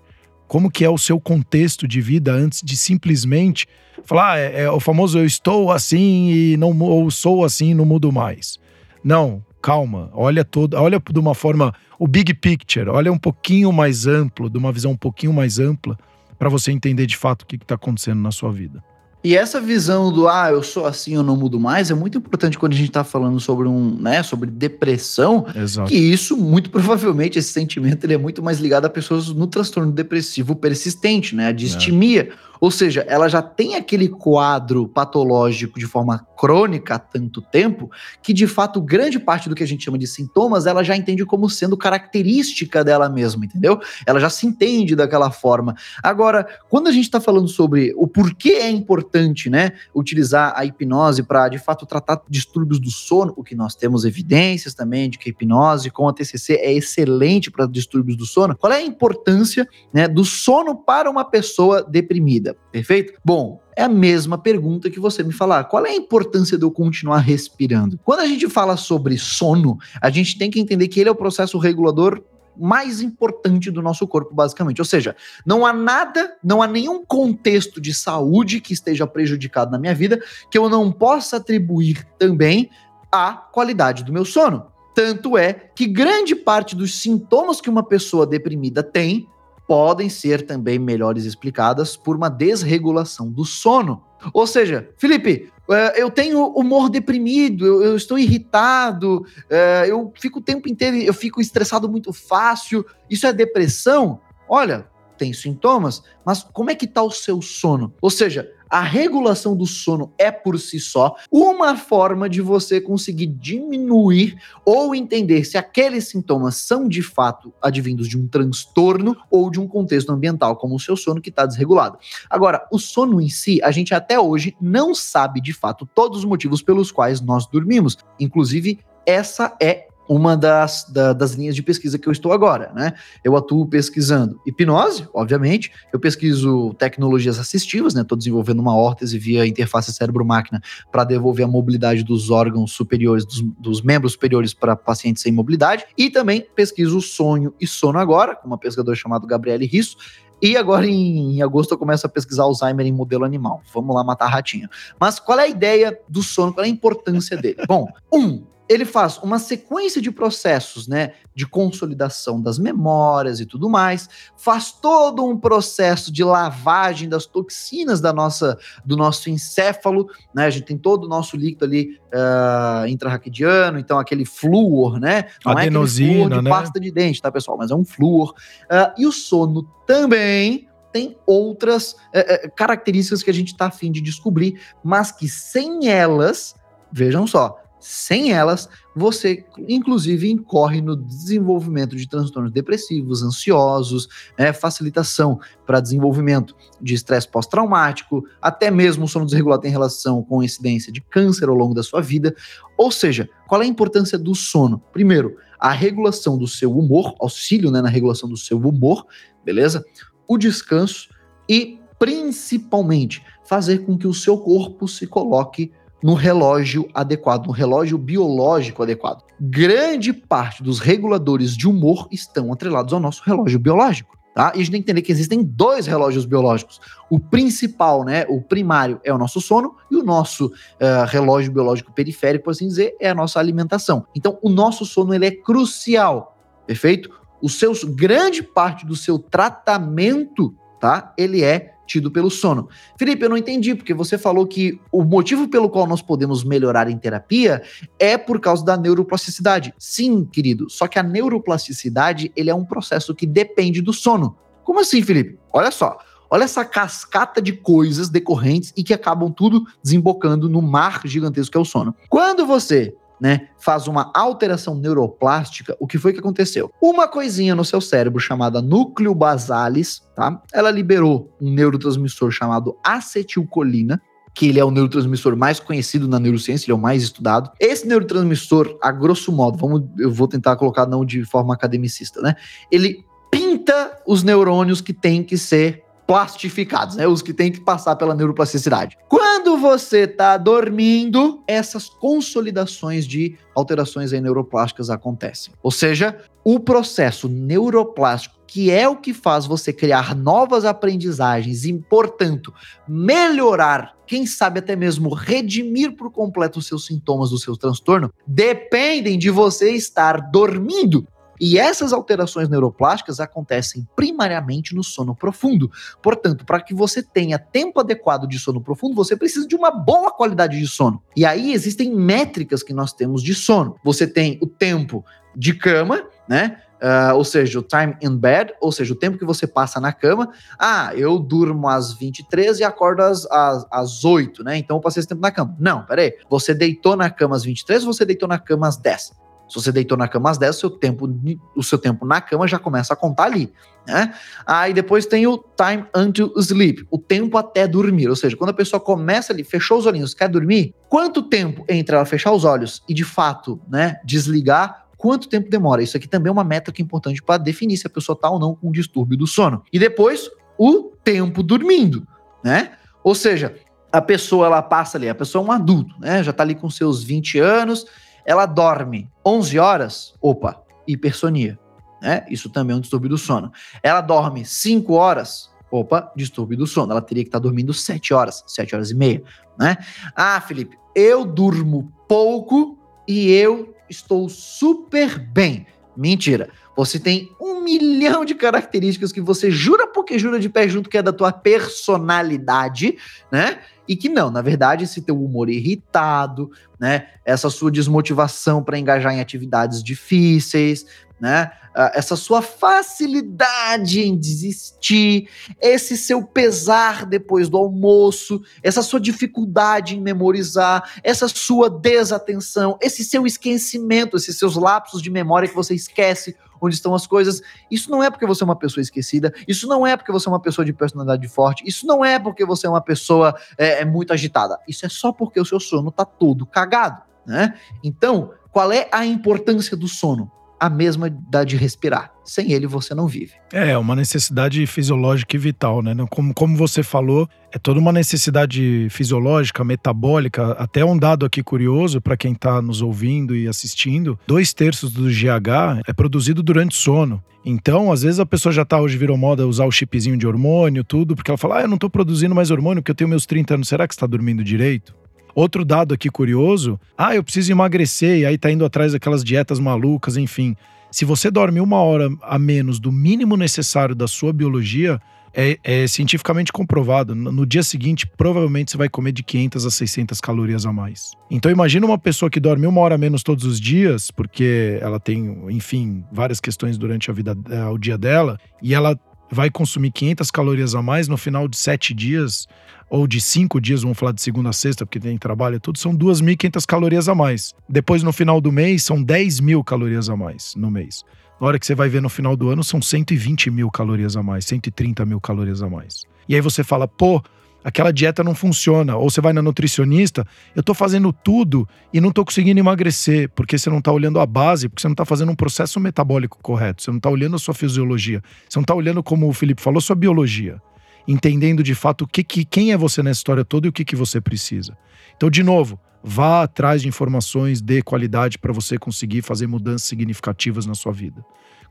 como que é o seu contexto de vida antes de simplesmente falar ah, é, é o famoso eu estou assim e não ou sou assim não mudo mais. Não, calma, olha todo, olha de uma forma o big picture, olha um pouquinho mais amplo, de uma visão um pouquinho mais ampla para você entender de fato o que está acontecendo na sua vida. E essa visão do ah, eu sou assim, eu não mudo mais, é muito importante quando a gente está falando sobre um, né, sobre depressão, Exato. que isso, muito provavelmente, esse sentimento ele é muito mais ligado a pessoas no transtorno depressivo persistente, né? A distimia. Ou seja, ela já tem aquele quadro patológico de forma crônica há tanto tempo que, de fato, grande parte do que a gente chama de sintomas ela já entende como sendo característica dela mesma, entendeu? Ela já se entende daquela forma. Agora, quando a gente está falando sobre o porquê é importante, né, utilizar a hipnose para, de fato, tratar distúrbios do sono, o que nós temos evidências também de que a hipnose com a TCC é excelente para distúrbios do sono. Qual é a importância, né, do sono para uma pessoa deprimida? Perfeito? Bom, é a mesma pergunta que você me falar. Qual é a importância de eu continuar respirando? Quando a gente fala sobre sono, a gente tem que entender que ele é o processo regulador mais importante do nosso corpo, basicamente. Ou seja, não há nada, não há nenhum contexto de saúde que esteja prejudicado na minha vida que eu não possa atribuir também à qualidade do meu sono. Tanto é que grande parte dos sintomas que uma pessoa deprimida tem podem ser também melhores explicadas por uma desregulação do sono. Ou seja, Felipe, eh, eu tenho humor deprimido, eu, estou irritado, eh, eu fico o tempo inteiro, eu fico estressado muito fácil. Isso é depressão? Olha, tem sintomas, mas como é que tá o seu sono? Ou seja, a regulação do sono é por si só uma forma de você conseguir diminuir ou entender se aqueles sintomas são de fato advindos de um transtorno ou de um contexto ambiental, como o seu sono que está desregulado. Agora, o sono em si, a gente até hoje não sabe de fato todos os motivos pelos quais nós dormimos. Inclusive, essa é uma das, da- das linhas de pesquisa que eu estou agora, né? Eu atuo pesquisando hipnose, obviamente, eu pesquiso tecnologias assistivas, né? Estou desenvolvendo uma órtese via interface cérebro-máquina para devolver a mobilidade dos órgãos superiores, dos, dos membros superiores para pacientes sem mobilidade, e também pesquiso sonho e sono agora, com uma pesquisadora chamada Gabriele Risso, e agora em, em agosto eu começo a pesquisar Alzheimer em modelo animal. Vamos lá matar ratinho. Mas qual é a ideia do sono? Qual é a importância dele? Bom, um, ele faz uma sequência de processos, né, de consolidação das memórias e tudo mais, faz todo um processo de lavagem das toxinas da nossa, do nosso encéfalo, né, a gente tem todo o nosso líquido ali uh, intrarraquidiano, então aquele flúor, né, não é aquele Adenosina, flúor de né? pasta de dente, tá, pessoal, mas é um flúor, Uh, e o sono também tem outras é, características que a gente está afim de descobrir, mas que sem elas, vejam só, sem elas, você inclusive incorre no desenvolvimento de transtornos depressivos, ansiosos, né, facilitação para desenvolvimento de estresse pós-traumático, até mesmo sono desregulado tem relação com incidência de câncer ao longo da sua vida. Ou seja, qual é a importância do sono? Primeiro, a regulação do seu humor, auxílio né, na regulação do seu humor, beleza? O descanso e principalmente fazer com que o seu corpo se coloque no relógio adequado, no relógio biológico adequado. Grande parte dos reguladores de humor estão atrelados ao nosso relógio biológico. Tá? E a gente tem que entender que existem dois relógios biológicos. O principal, né, o primário, é o nosso sono, e o nosso uh, relógio biológico periférico, por assim dizer, é a nossa alimentação. Então, o nosso sono ele é crucial, perfeito? O seu, grande parte do seu tratamento, tá? Ele é tido pelo sono. Felipe, eu não entendi, porque você falou que o motivo pelo qual nós podemos melhorar em terapia é por causa da neuroplasticidade. Sim, querido, só que a neuroplasticidade ele é um processo que depende do sono. Como assim, Felipe? Olha só. Olha essa cascata de coisas decorrentes e que acabam tudo desembocando no mar gigantesco que é o sono. Quando você né, faz uma alteração neuroplástica, o que foi que aconteceu? Uma coisinha no seu cérebro chamada núcleo basalis, tá? Ela liberou um neurotransmissor chamado acetilcolina, que ele é o neurotransmissor mais conhecido na neurociência, ele é o mais estudado. Esse neurotransmissor, a grosso modo, vamos, eu vou tentar colocar não de forma academicista, né? Ele pinta os neurônios que têm que ser plastificados, né? Os que têm que passar pela neuroplasticidade. Quando você está dormindo, essas consolidações de alterações neuroplásticas acontecem. Ou seja, o processo neuroplástico, que é o que faz você criar novas aprendizagens e, portanto, melhorar, quem sabe até mesmo redimir por completo os seus sintomas do seu transtorno, dependem de você estar dormindo. E essas alterações neuroplásticas acontecem primariamente no sono profundo. Portanto, para que você tenha tempo adequado de sono profundo, você precisa de uma boa qualidade de sono. E aí existem métricas que nós temos de sono. Você tem o tempo de cama, né? Uh, ou seja, o time in bed, ou seja, o tempo que você passa na cama. Ah, eu durmo às 23 e acordo às, às, às 8, né? Então eu passei esse tempo na cama. Não, peraí. Você deitou na cama às 23 ou você deitou na cama às 10? Se você deitou na cama às 10, o seu tempo, o seu tempo na cama já começa a contar ali. Né? Aí depois tem o time until sleep, o tempo até dormir. Ou seja, quando a pessoa começa ali, fechou os olhinhos, quer dormir, quanto tempo entre ela fechar os olhos e de fato né, desligar quanto tempo demora. Isso aqui também é uma métrica importante para definir se a pessoa está ou não com distúrbio do sono. E depois, o tempo dormindo, né? Ou seja, a pessoa ela passa ali, a pessoa é um adulto, né? Já está ali com seus 20 anos, ela dorme 11 horas, opa, hipersonia. Né? Isso também é um distúrbio do sono. Ela dorme 5 horas, opa, distúrbio do sono. Ela teria que estar dormindo 7 horas, 7 horas e meia. Né? Ah, Felipe, eu durmo pouco e eu estou super bem. Mentira. Você tem um milhão de características que você jura porque jura de pé junto que é da tua personalidade, né? E que não, na verdade, esse teu humor irritado, né? Essa sua desmotivação para engajar em atividades difíceis, né? Essa sua facilidade em desistir, esse seu pesar depois do almoço, essa sua dificuldade em memorizar, essa sua desatenção, esse seu esquecimento, esses seus lapsos de memória que você esquece onde estão as coisas. Isso não é porque você é uma pessoa esquecida, isso não é porque você é uma pessoa de personalidade forte, isso não é porque você é uma pessoa é, é muito agitada. Isso é só porque o seu sono tá todo cagado, né? Então, qual é a importância do sono? A mesma da de respirar. Sem ele você não vive. É, uma necessidade fisiológica e vital, né? Como, como você falou, é toda uma necessidade fisiológica, metabólica. Até um dado aqui curioso para quem está nos ouvindo e assistindo: dois terços do GH é produzido durante sono. Então, às vezes a pessoa já tá hoje virou moda usar o chipzinho de hormônio, tudo, porque ela fala: ah, eu não estou produzindo mais hormônio porque eu tenho meus 30 anos. Será que está dormindo direito? Outro dado aqui curioso: ah, eu preciso emagrecer, e aí tá indo atrás daquelas dietas malucas, enfim. Se você dorme uma hora a menos do mínimo necessário da sua biologia, é, é, cientificamente comprovado. No dia seguinte, provavelmente você vai comer de 500 a 600 calorias a mais. Então, imagina uma pessoa que dorme uma hora a menos todos os dias, porque ela tem, enfim, várias questões durante a vida, o dia dela, e ela vai consumir 500 calorias a mais no final de sete dias ou de cinco dias, vamos falar de segunda a sexta, porque tem trabalho e tudo, são 2.500 calorias a mais. Depois, no final do mês, são 10 mil calorias a mais no mês. Na hora que você vai ver no final do ano, são 120 mil calorias a mais, 130 mil calorias a mais. E aí você fala, pô, aquela dieta não funciona. Ou você vai na nutricionista, eu tô fazendo tudo e não tô conseguindo emagrecer, porque você não tá olhando a base, porque você não tá fazendo um processo metabólico correto, você não tá olhando a sua fisiologia, você não tá olhando, como o Felipe falou, sua biologia entendendo de fato o que, que quem é você nessa história toda e o que, que você precisa. Então, de novo, vá atrás de informações de qualidade para você conseguir fazer mudanças significativas na sua vida.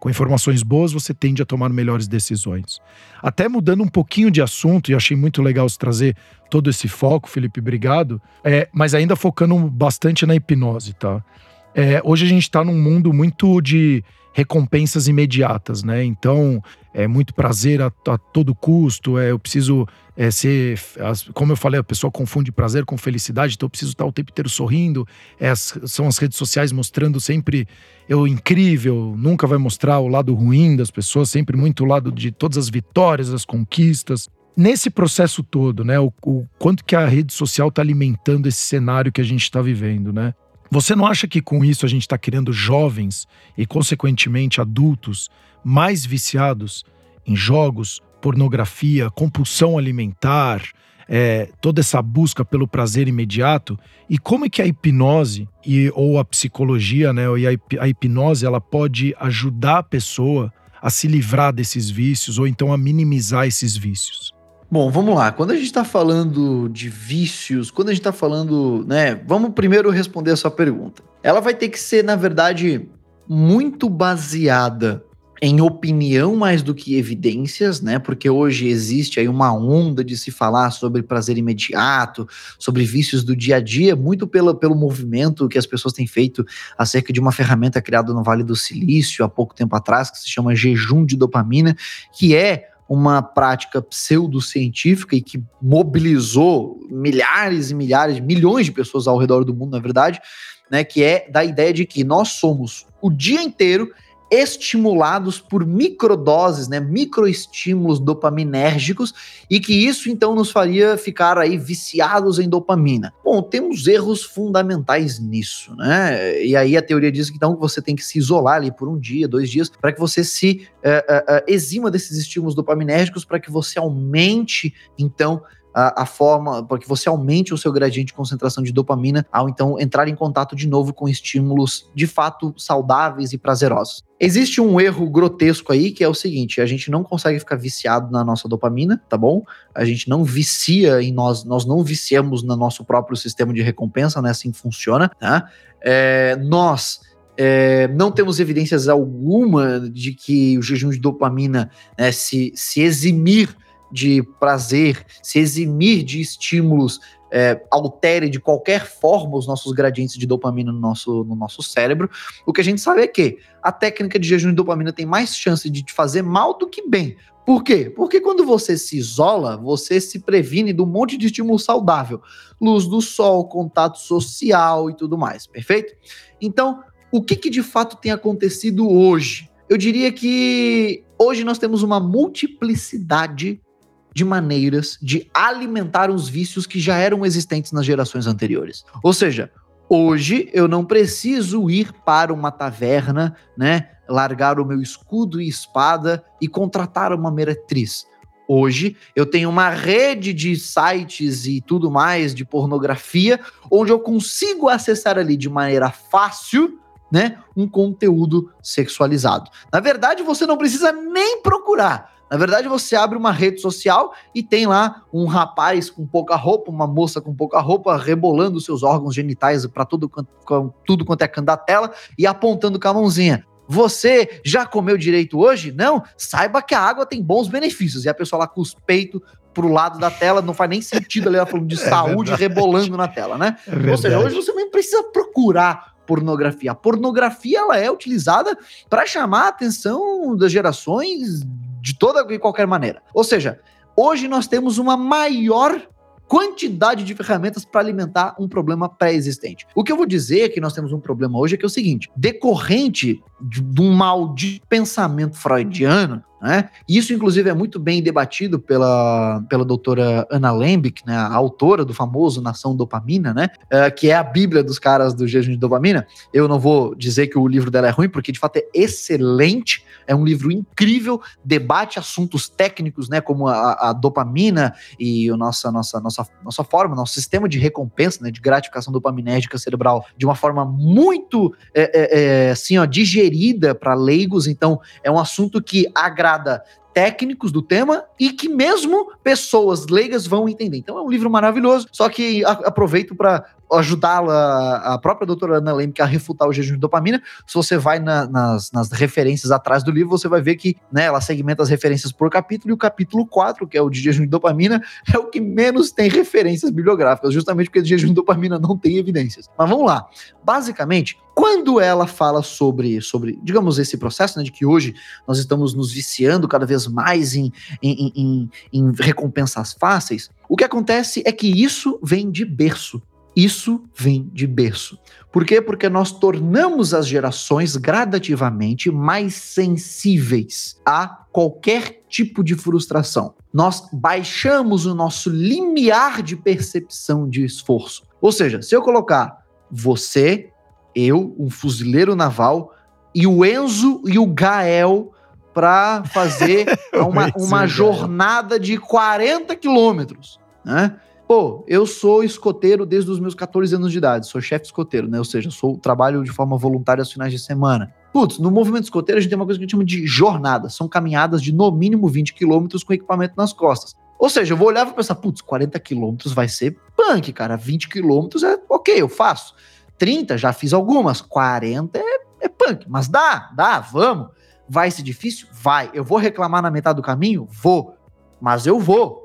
Com informações boas, você tende a tomar melhores decisões. Até mudando um pouquinho de assunto, e achei muito legal você trazer todo esse foco, Felipe, obrigado, é, mas ainda focando bastante na hipnose, tá? É, hoje a gente está num mundo muito de recompensas imediatas, né? Então, é muito prazer a, a todo custo, é, eu preciso é, ser. As, como eu falei, a pessoa confunde prazer com felicidade, então eu preciso estar o tempo inteiro sorrindo. É, as, são as redes sociais mostrando sempre eu incrível, nunca vai mostrar o lado ruim das pessoas, sempre muito o lado de todas as vitórias, as conquistas. Nesse processo todo, né, o, o quanto que a rede social está alimentando esse cenário que a gente está vivendo, né? Você não acha que com isso a gente está criando jovens e, consequentemente, adultos mais viciados em jogos, pornografia, compulsão alimentar, é, toda essa busca pelo prazer imediato? E como é que a hipnose e, ou a psicologia, né, a, a hipnose, ela pode ajudar a pessoa a se livrar desses vícios ou então a minimizar esses vícios? Bom, vamos lá. Quando a gente está falando de vícios, quando a gente está falando, né? Vamos primeiro responder a sua pergunta. Ela vai ter que ser, na verdade, muito baseada em opinião mais do que evidências, né? Porque hoje existe aí uma onda de se falar sobre prazer imediato, sobre vícios do dia a dia, muito pelo, pelo movimento que as pessoas têm feito acerca de uma ferramenta criada no Vale do Silício há pouco tempo atrás, que se chama jejum de dopamina, que é uma prática pseudocientífica e que mobilizou milhares e milhares, milhões de pessoas ao redor do mundo, na verdade, né, que é da ideia de que nós somos o dia inteiro estimulados por microdoses, né, microestímulos dopaminérgicos, e que isso então nos faria ficar aí viciados em dopamina. Bom, temos erros fundamentais nisso, né? E aí a teoria diz que então você tem que se isolar ali por um dia, dois dias, para que você se uh, exima desses estímulos dopaminérgicos, para que você aumente então a, a, forma para que você aumente o seu gradiente de concentração de dopamina ao então entrar em contato de novo com estímulos de fato saudáveis e prazerosos. Existe um erro grotesco aí que é o seguinte: a gente não consegue ficar viciado na nossa dopamina, tá bom? A gente não vicia em nós, nós não viciamos no nosso próprio sistema de recompensa, né? Assim funciona, tá? É, nós é, não temos evidências alguma de que o jejum de dopamina né, se, se eximir de prazer, se eximir de estímulos, é, altere de qualquer forma os nossos gradientes de dopamina no nosso, no nosso cérebro. O que a gente sabe é que a técnica de jejum de dopamina tem mais chance de te fazer mal do que bem. Por quê? Porque quando você se isola, você se previne de um monte de estímulo saudável. Luz do sol, contato social e tudo mais, perfeito? Então, o que, que de fato tem acontecido hoje? Eu diria que hoje nós temos uma multiplicidade de maneiras de alimentar os vícios que já eram existentes nas gerações anteriores. Ou seja, hoje eu não preciso ir para uma taverna, né, largar o meu escudo e espada e contratar uma meretriz. Hoje eu tenho uma rede de sites e tudo mais de pornografia onde eu consigo acessar ali de maneira fácil né, um conteúdo sexualizado. Na verdade, você não precisa nem procurar. Na verdade, você abre uma rede social e tem lá um rapaz com pouca roupa, uma moça com pouca roupa, rebolando seus órgãos genitais para tudo, tudo quanto é canto da tela e apontando com a mãozinha. Você já comeu direito hoje? Não? Saiba que a água tem bons benefícios. E a pessoa lá com os peitos pro lado da tela, não faz nem sentido ali ela falando de é saúde verdade. rebolando na tela, né? É Ou seja, hoje você nem precisa procurar pornografia. A pornografia ela é utilizada para chamar a atenção das gerações de toda e qualquer maneira. Ou seja, hoje nós temos uma maior quantidade de ferramentas para alimentar um problema pré-existente. O que eu vou dizer que nós temos um problema hoje é que é o seguinte: decorrente de, um mal de pensamento freudiano, Né? Isso, inclusive, é muito bem debatido pela, pela doutora Ana Lembick, né, a autora do famoso Nação Dopamina, né, uh, que é a bíblia dos caras do jejum de dopamina. Eu não vou dizer que o livro dela é ruim, porque de fato é excelente, é um livro incrível, debate assuntos técnicos, né, como a, a dopamina e a nossa, nossa, nossa, nossa forma, nosso sistema de recompensa, né, de gratificação dopaminérgica cerebral, de uma forma muito, é, é, é assim, ó, digerida para leigos. Então, é um assunto que agrada técnicos do tema e que mesmo pessoas leigas vão entender. Então é um livro maravilhoso, só que aproveito para ajudá-la, a própria doutora Ana Lemke, a refutar o jejum de dopamina. Se você vai na, nas, nas, referências atrás do livro, você vai ver que né, ela segmenta as referências por capítulo, e o capítulo 4, que é o de jejum de dopamina, é o que menos tem referências bibliográficas, justamente porque o jejum de dopamina não tem evidências. Mas vamos lá. Basicamente, quando ela fala sobre, sobre digamos, esse processo, né, de que hoje nós estamos nos viciando cada vez mais em, em, em, em recompensas fáceis, o que acontece é que isso vem de berço. Isso vem de berço. Por quê? Porque nós tornamos as gerações gradativamente mais sensíveis a qualquer tipo de frustração. Nós baixamos o nosso limiar de percepção de esforço. Ou seja, se eu colocar você, eu, um fuzileiro naval, e o Enzo e o Gael para fazer uma, uma jornada de 40 quilômetros, né? Pô, eu sou escoteiro desde os meus 14 anos de idade, sou chefe escoteiro, né? Ou seja, sou trabalho de forma voluntária aos finais de semana. Putz, no movimento escoteiro a gente tem uma coisa que a gente chama de jornada. São caminhadas de no mínimo 20 quilômetros com equipamento nas costas. Ou seja, eu vou olhar e pensar, putz, 40 quilômetros vai ser punk, cara. 20 quilômetros é ok, eu faço. 30, já fiz algumas. 40 é, é punk, mas dá, dá, vamos. Vai ser difícil? Vai. Eu vou reclamar na metade do caminho? Vou. Mas eu vou.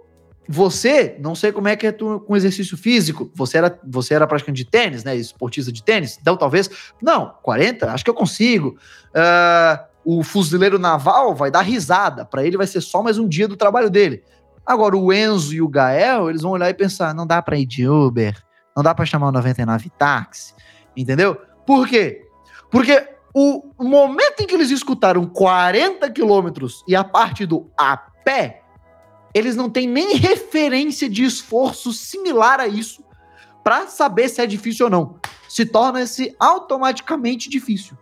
Você, não sei como é que é tu, com exercício físico. Você era, você era praticante de tênis, né? Esportista de tênis. Então, talvez. Não, 40, acho que eu consigo. Uh, o fuzileiro naval vai dar risada. Para ele vai ser só mais um dia do trabalho dele. Agora, o Enzo e o Gael, eles vão olhar e pensar: não dá para ir de Uber, não dá para chamar o 99 táxi, entendeu? Por quê? Porque o momento em que eles escutaram 40 quilômetros e a parte do a pé, eles não têm nem referência de esforço similar a isso para saber se é difícil ou não. Se torna-se automaticamente difícil.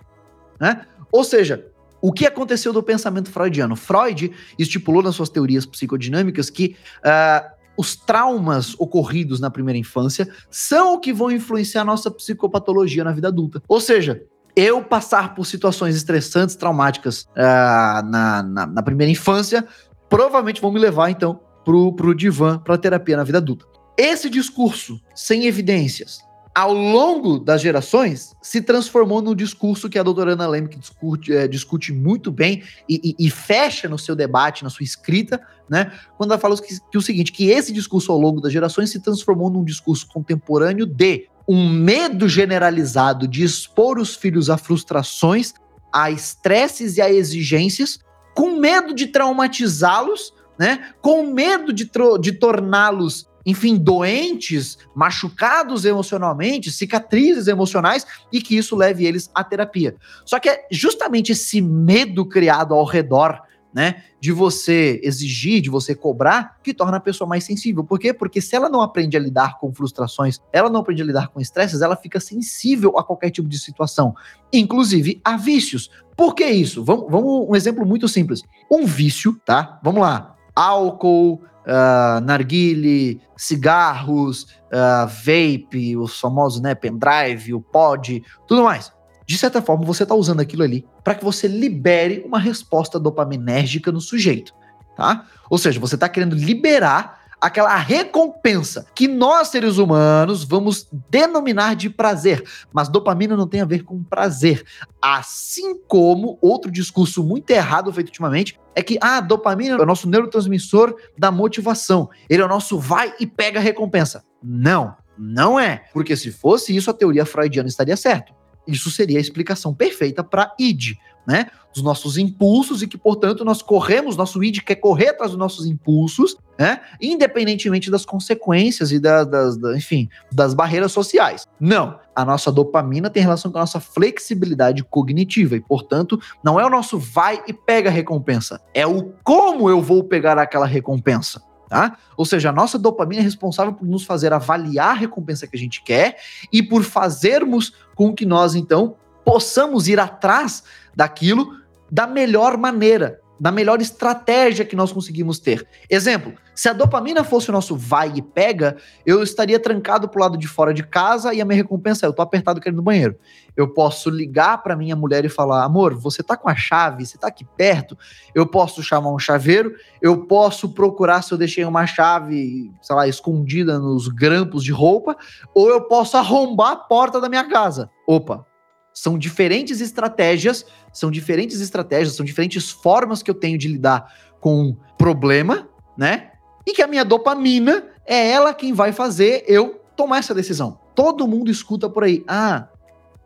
Né? Ou seja, o que aconteceu do pensamento freudiano? Freud estipulou nas suas teorias psicodinâmicas que uh, os traumas ocorridos na primeira infância são o que vão influenciar a nossa psicopatologia na vida adulta. Ou seja, eu passar por situações estressantes, traumáticas uh, na, na, na, primeira infância provavelmente vão me levar, então, pro, pro divã, pra terapia na vida adulta. Esse discurso, sem evidências, ao longo das gerações, se transformou num discurso que a doutora Ana Lemke discute, é, discute muito bem e, e, e, fecha no seu debate, na sua escrita, né? Quando ela fala que, que o seguinte, que esse discurso ao longo das gerações se transformou num discurso contemporâneo de um medo generalizado de expor os filhos a frustrações, a estresses e a exigências, com medo de traumatizá-los, né? Com medo de, de torná-los, enfim, doentes, machucados emocionalmente, cicatrizes emocionais e que isso leve eles à terapia. Só que é justamente esse medo criado ao redor né, de você exigir, de você cobrar, que torna a pessoa mais sensível. Por quê? Porque se ela não aprende a lidar com frustrações, ela não aprende a lidar com estresses, ela fica sensível a qualquer tipo de situação, inclusive a vícios. Por que isso? Vamos, vamos um exemplo muito simples. Um vício, tá? Vamos lá. Álcool, uh, narguile, cigarros, uh, vape, os famosos, né, pendrive, o pod, tudo mais de certa forma, você está usando aquilo ali para que você libere uma resposta dopaminérgica no sujeito, tá? Ou seja, você está querendo liberar aquela recompensa que nós seres humanos vamos denominar de prazer, mas dopamina não tem a ver com prazer. Assim como outro discurso muito errado feito ultimamente é que a ah, dopamina é o nosso neurotransmissor da motivação. Ele é o nosso vai e pega a recompensa. Não, não é, porque se fosse isso a teoria freudiana estaria certo. Isso seria a explicação perfeita para id, né? Dos nossos impulsos e que, portanto, nós corremos, nosso id quer correr atrás dos nossos impulsos, né? Independentemente das consequências e da, das, da, enfim, das barreiras sociais. Não. A nossa dopamina tem relação com a nossa flexibilidade cognitiva e, portanto, não é o nosso vai e pega recompensa, é o como eu vou pegar aquela recompensa. Tá? Ou seja, a nossa dopamina é responsável por nos fazer avaliar a recompensa que a gente quer e por fazermos com que nós, então, possamos ir atrás daquilo da melhor maneira, da melhor estratégia que nós conseguimos ter. Exemplo, se a dopamina fosse o nosso vai e pega, eu estaria trancado pro lado de fora de casa e a minha recompensa é eu tô apertado querendo no banheiro. Eu posso ligar para minha mulher e falar: "Amor, você tá com a chave? Você tá aqui perto?" Eu posso chamar um chaveiro, eu posso procurar se eu deixei uma chave, sei lá, escondida nos grampos de roupa, ou eu posso arrombar a porta da minha casa. Opa, são diferentes estratégias, são diferentes estratégias, são diferentes formas que eu tenho de lidar com problema, né? E que a minha dopamina é ela quem vai fazer eu tomar essa decisão. Todo mundo escuta por aí: "Ah,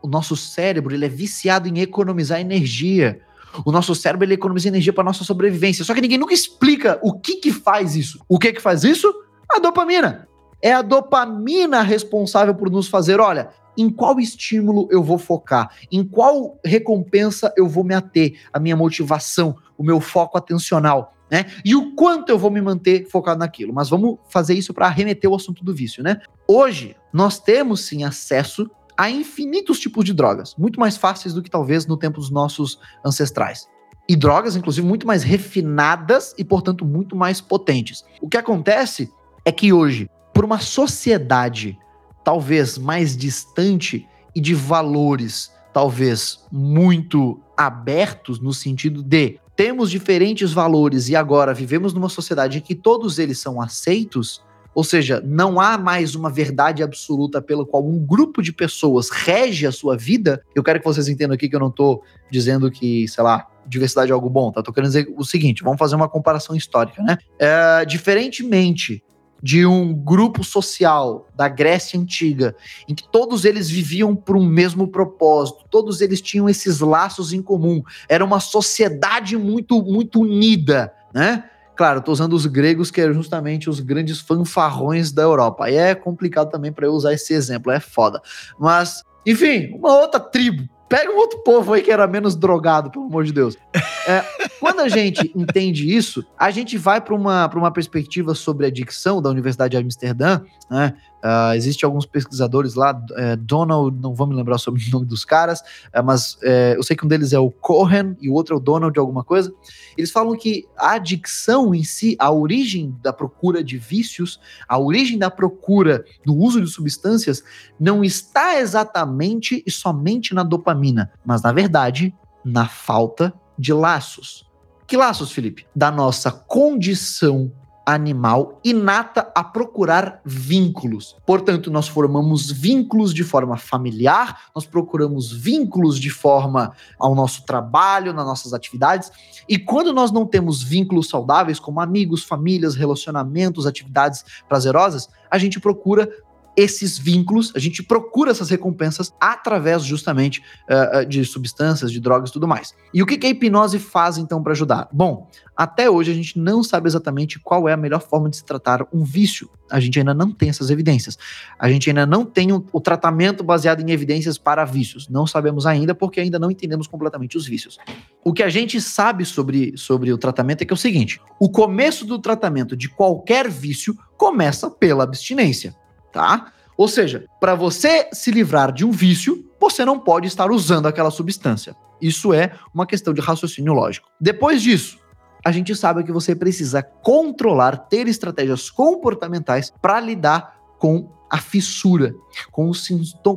o nosso cérebro, ele é viciado em economizar energia. O nosso cérebro ele economiza energia para nossa sobrevivência. Só que ninguém nunca explica o que que faz isso. O que que faz isso? A dopamina. É a dopamina responsável por nos fazer, olha, em qual estímulo eu vou focar, em qual recompensa eu vou me ater, a minha motivação, o meu foco atencional, né? E o quanto eu vou me manter focado naquilo. Mas vamos fazer isso para arremeter o assunto do vício, né? Hoje, nós temos sim acesso a infinitos tipos de drogas, muito mais fáceis do que talvez no tempo dos nossos ancestrais. E drogas, inclusive, muito mais refinadas e, portanto, muito mais potentes. O que acontece é que hoje, por uma sociedade talvez mais distante e de valores talvez muito abertos no sentido de temos diferentes valores e agora vivemos numa sociedade em que todos eles são aceitos, ou seja, não há mais uma verdade absoluta pela qual um grupo de pessoas rege a sua vida. Eu quero que vocês entendam aqui que eu não estou dizendo que, sei lá, diversidade é algo bom, tá? Tô querendo dizer o seguinte, vamos fazer uma comparação histórica, né? É, diferentemente de um grupo social da Grécia Antiga, em que todos eles viviam por um mesmo propósito, todos eles tinham esses laços em comum, era uma sociedade muito, muito unida, né? Claro, estou usando os gregos, que eram justamente os grandes fanfarrões da Europa. Aí é complicado também para eu usar esse exemplo, é foda. Mas, enfim, uma outra tribo, Pega um outro povo aí que era menos drogado, pelo amor de Deus. É, quando a gente entende isso, a gente vai para uma, uma perspectiva sobre adicção da Universidade de Amsterdã, né? Uh, Existem alguns pesquisadores lá, é, Donald, não vou me lembrar sobre o nome dos caras, é, mas é, eu sei que um deles é o Cohen e o outro é o Donald de alguma coisa. Eles falam que a adicção em si, a origem da procura de vícios, a origem da procura do uso de substâncias, não está exatamente e somente na dopamina, mas na verdade na falta de laços. Que laços, Felipe? Da nossa condição animal inata a procurar vínculos. Portanto, nós formamos vínculos de forma familiar, nós procuramos vínculos de forma ao nosso trabalho, nas nossas atividades. E quando nós não temos vínculos saudáveis, como amigos, famílias, relacionamentos, atividades prazerosas, a gente procura esses vínculos, a gente procura essas recompensas através justamente uh, de substâncias, de drogas e tudo mais. E o que, que a hipnose faz então para ajudar? Bom, até hoje a gente não sabe exatamente qual é a melhor forma de se tratar um vício. A gente ainda não tem essas evidências. A gente ainda não tem o, tratamento baseado em evidências para vícios. Não sabemos ainda porque ainda não entendemos completamente os vícios. O que a gente sabe sobre, sobre o tratamento é que é o seguinte: o começo do tratamento de qualquer vício começa pela abstinência tá? Ou seja, para você se livrar de um vício, você não pode estar usando aquela substância. Isso é uma questão de raciocínio lógico. Depois disso, a gente sabe que você precisa controlar, ter estratégias comportamentais para lidar com a fissura, com os,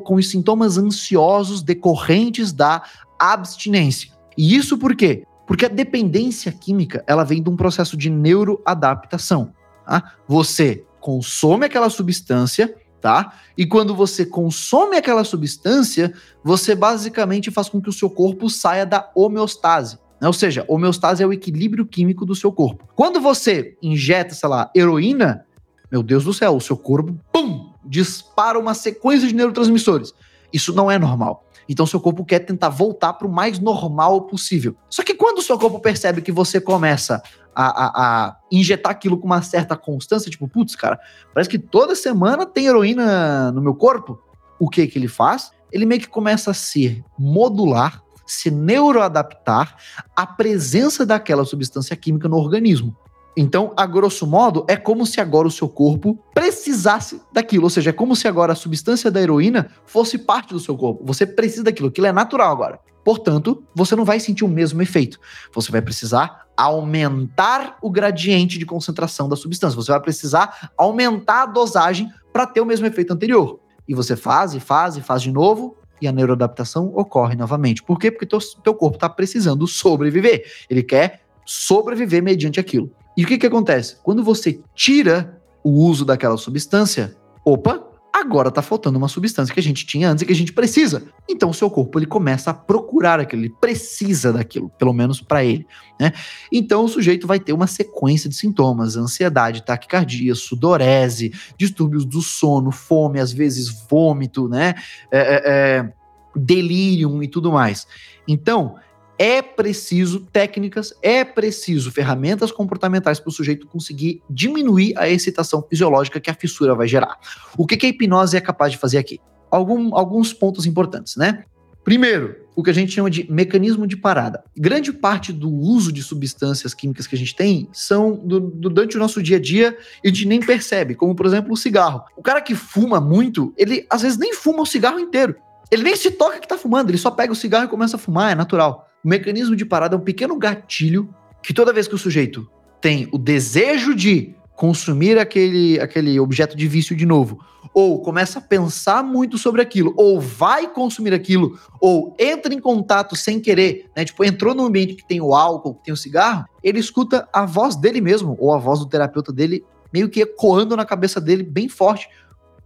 com os sintomas ansiosos decorrentes da abstinência. E isso por quê? Porque a dependência química ela vem de um processo de neuroadaptação. Tá? Você consome aquela substância, tá? E quando você consome aquela substância, você basicamente faz com que o seu corpo saia da homeostase. Né? Ou seja, homeostase é o equilíbrio químico do seu corpo. Quando você injeta, sei lá, heroína, meu Deus do céu, o seu corpo, pum, dispara uma sequência de neurotransmissores. Isso não é normal. Então seu corpo quer tentar voltar para o mais normal possível. Só que quando o seu corpo percebe que você começa a, a, a injetar aquilo com uma certa constância, tipo, putz, cara, parece que toda semana tem heroína no meu corpo. O que que ele faz? Ele meio que começa a se modular, se neuroadaptar à presença daquela substância química no organismo. Então, a grosso modo, é como se agora o seu corpo precisasse daquilo. Ou seja, é como se agora a substância da heroína fosse parte do seu corpo. Você precisa daquilo, aquilo é natural agora. Portanto, você não vai sentir o mesmo efeito. Você vai precisar aumentar o gradiente de concentração da substância. Você vai precisar aumentar a dosagem para ter o mesmo efeito anterior. E você faz e faz e faz de novo, e a neuroadaptação ocorre novamente. Por quê? Porque teu, teu corpo está precisando sobreviver. Ele quer sobreviver mediante aquilo. E o que, que acontece? Quando você tira o uso daquela substância, opa, agora está faltando uma substância que a gente tinha antes e que a gente precisa. Então o seu corpo ele começa a procurar aquilo, ele precisa daquilo, pelo menos para ele. Né? Então o sujeito vai ter uma sequência de sintomas: ansiedade, taquicardia, sudorese, distúrbios do sono, fome, às vezes vômito, né? É, é, é, delírio e tudo mais. Então é preciso técnicas, é preciso ferramentas comportamentais para o sujeito conseguir diminuir a excitação fisiológica que a fissura vai gerar. O que, que a hipnose é capaz de fazer aqui? Algum, alguns pontos importantes, né? Primeiro, o que a gente chama de mecanismo de parada. Grande parte do uso de substâncias químicas que a gente tem são do, durante o nosso dia a dia e a gente nem percebe, como por exemplo o cigarro. O cara que fuma muito, ele às vezes nem fuma o cigarro inteiro. Ele nem se toca que tá fumando, ele só pega o cigarro e começa a fumar, é natural. O mecanismo de parada é um pequeno gatilho que toda vez que o sujeito tem o desejo de consumir aquele, aquele objeto de vício de novo, ou começa a pensar muito sobre aquilo, ou vai consumir aquilo, ou entra em contato sem querer, né? Tipo, entrou num ambiente que tem o álcool, que tem o cigarro, ele escuta a voz dele mesmo, ou a voz do terapeuta dele, meio que ecoando na cabeça dele bem forte.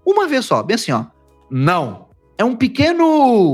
Uma vez só, bem assim, ó. Não. É um pequeno.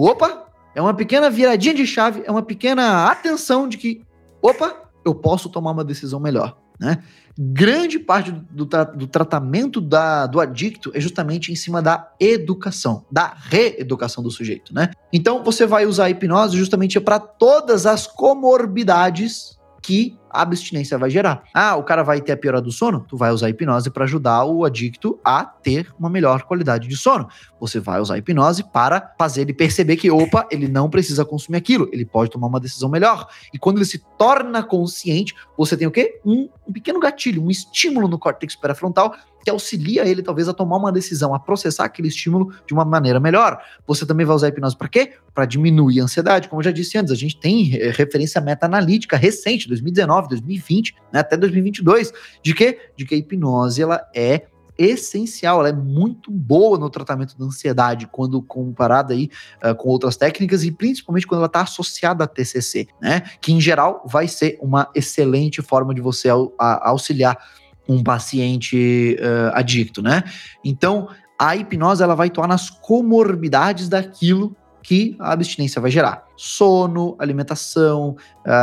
Opa! É uma pequena viradinha de chave, é uma pequena atenção de que, opa, eu posso tomar uma decisão melhor, né? Grande parte do, tra do tratamento da, do adicto é justamente em cima da educação, da reeducação do sujeito, né? Então você vai usar a hipnose justamente para todas as comorbidades que a abstinência vai gerar. Ah, o cara vai ter a piora do sono? Tu vai usar a hipnose para ajudar o adicto a ter uma melhor qualidade de sono. Você vai usar a hipnose para fazer ele perceber que, opa, ele não precisa consumir aquilo, ele pode tomar uma decisão melhor. E quando ele se torna consciente, você tem o quê? Um, um pequeno gatilho, um estímulo no córtex pré-frontal que auxilia ele talvez a tomar uma decisão, a processar aquele estímulo de uma maneira melhor. Você também vai usar a hipnose para quê? Para diminuir a ansiedade, como eu já disse antes, a gente tem referência meta-analítica recente, 2019, 2020, né, até 2022, de que de que a hipnose ela é essencial, ela é muito boa no tratamento da ansiedade quando comparada aí uh, com outras técnicas e principalmente quando ela está associada a TCC, né? Que em geral vai ser uma excelente forma de você auxiliar um paciente uh, adicto, né? Então, a hipnose ela vai atuar nas comorbidades daquilo que a abstinência vai gerar. Sono, alimentação,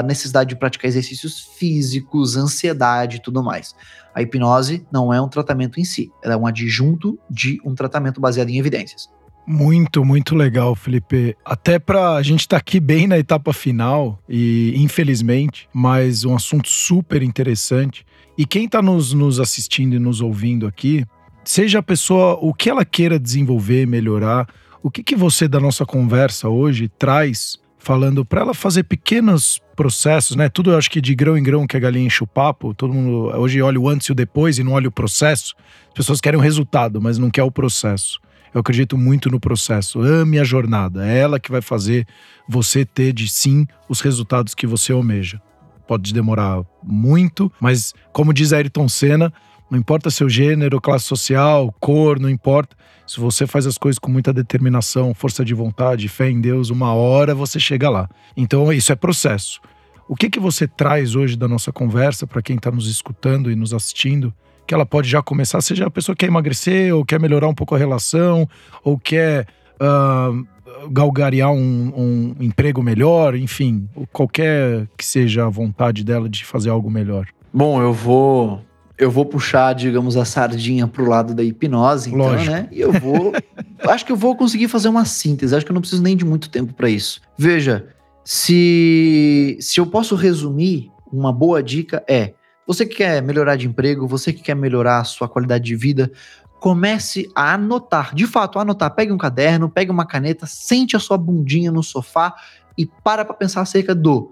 necessidade de praticar exercícios físicos, ansiedade e tudo mais. A hipnose não é um tratamento em si, ela é um adjunto de um tratamento baseado em evidências. Muito, muito legal, Felipe. Até para a gente estar tá aqui bem na etapa final e infelizmente, mas um assunto super interessante. E quem está nos, nos assistindo e nos ouvindo aqui, seja a pessoa o que ela queira desenvolver, melhorar, o que, que você da nossa conversa hoje traz falando para ela fazer pequenos processos, né? Tudo eu acho que de grão em grão que a galinha enche o papo. Todo mundo hoje olha o antes e o depois e não olha o processo. As pessoas querem o resultado, mas não quer o processo. Eu acredito muito no processo. Ame a jornada. É ela que vai fazer você ter de sim os resultados que você almeja pode demorar muito, mas como diz Ayrton Senna, não importa seu gênero, classe social, cor, não importa. Se você faz as coisas com muita determinação, força de vontade, fé em Deus, uma hora você chega lá. Então isso é processo. O que que você traz hoje da nossa conversa para quem está nos escutando e nos assistindo? Que ela pode já começar, seja a pessoa que quer emagrecer, ou quer melhorar um pouco a relação, ou quer uh, galgarear um, um emprego melhor, enfim, qualquer que seja a vontade dela de fazer algo melhor? Bom, eu vou eu vou puxar, digamos, a sardinha pro lado da hipnose, então, Lógico. né? E eu vou acho que eu vou conseguir fazer uma síntese, acho que eu não preciso nem de muito tempo para isso. Veja, se, se eu posso resumir, uma boa dica é: você que quer melhorar de emprego, você que quer melhorar a sua qualidade de vida, comece a anotar. De fato, anotar. Pegue um caderno, pegue uma caneta, sente a sua bundinha no sofá e para para pensar acerca do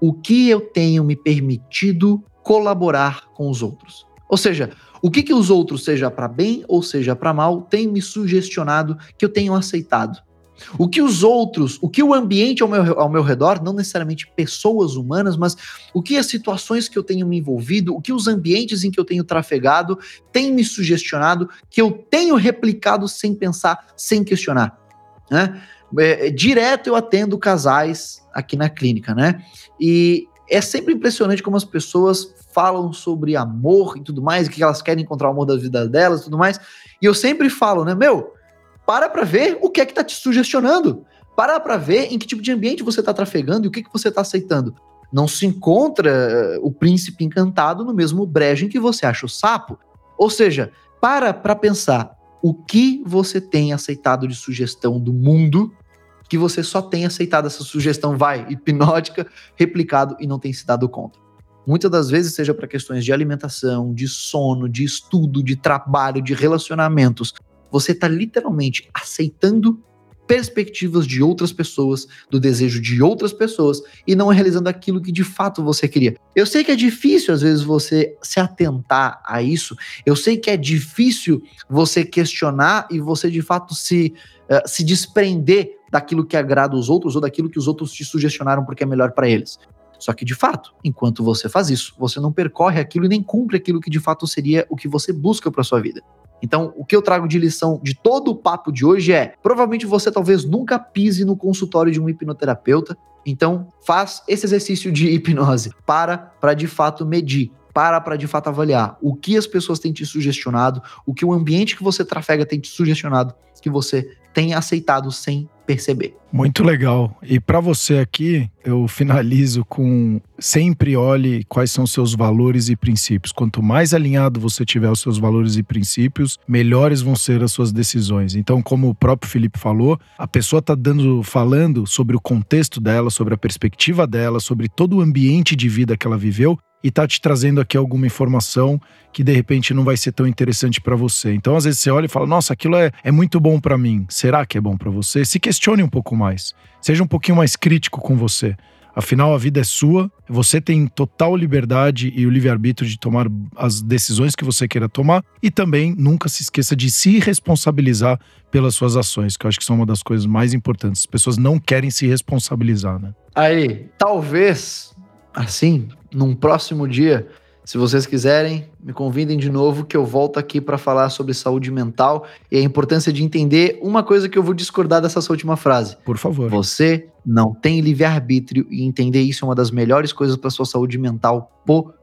o que eu tenho me permitido colaborar com os outros. Ou seja, o que, que os outros, seja para bem ou seja para mal, têm me sugestionado que eu tenho aceitado. O que os outros, o que o ambiente ao meu, ao meu redor, não necessariamente pessoas humanas, mas o que as situações que eu tenho me envolvido, o que os ambientes em que eu tenho trafegado têm me sugestionado, que eu tenho replicado sem pensar, sem questionar. Né? É, é direto eu atendo casais aqui na clínica, né? E é sempre impressionante como as pessoas falam sobre amor e tudo mais, que elas querem encontrar o amor da vida delas e tudo mais. E eu sempre falo, né, meu, para para ver o que é que tá te sugestionando. Para para ver em que tipo de ambiente você tá trafegando e o que, que você tá aceitando. Não se encontra uh, o príncipe encantado no mesmo brejo em que você acha o sapo. Ou seja, para para pensar o que você tem aceitado de sugestão do mundo que você só tem aceitado essa sugestão, vai, hipnótica, replicado e não tem se dado conta. Muitas das vezes, seja para questões de alimentação, de sono, de estudo, de trabalho, de relacionamentos, você está literalmente aceitando perspectivas de outras pessoas, do desejo de outras pessoas e não realizando aquilo que de fato você queria. Eu sei que é difícil às vezes você se atentar a isso, eu sei que é difícil você questionar e você de fato se, uh, se desprender daquilo que agrada os outros ou daquilo que os outros te sugestionaram porque é melhor para eles. Só que, de fato, enquanto você faz isso, você não percorre aquilo e nem cumpre aquilo que de fato seria o que você busca para sua vida. Então, o que eu trago de lição de todo o papo de hoje é: provavelmente você talvez nunca pise no consultório de um hipnoterapeuta. Então, faz esse exercício de hipnose. Para para de fato medir. Para para de fato avaliar o que as pessoas têm te sugestionado, o que o ambiente que você trafega tem te sugestionado, que você tem aceitado sem perceber. Muito legal. E para você aqui, eu finalizo com sempre olhe quais são seus valores e princípios. Quanto mais alinhado você tiver aos seus valores e princípios, melhores vão ser as suas decisões. Então, como o próprio Felipe falou, a pessoa está dando falando sobre o contexto dela, sobre a perspectiva dela, sobre todo o ambiente de vida que ela viveu e tá te trazendo aqui alguma informação que de repente não vai ser tão interessante para você. Então, às vezes você olha e fala: "Nossa, aquilo é, é muito bom para mim. Será que é bom para você?" Se questione um pouco mais. Seja um pouquinho mais crítico com você. Afinal, a vida é sua, você tem total liberdade e o livre-arbítrio de tomar as decisões que você queira tomar e também nunca se esqueça de se responsabilizar pelas suas ações, que eu acho que são uma das coisas mais importantes. As pessoas não querem se responsabilizar, né? Aí, talvez, assim, num próximo dia, se vocês quiserem, me convidem de novo que eu volto aqui para falar sobre saúde mental e a importância de entender uma coisa que eu vou discordar dessa sua última frase. Por favor. Você não tem livre-arbítrio e entender isso é uma das melhores coisas para sua saúde mental possível.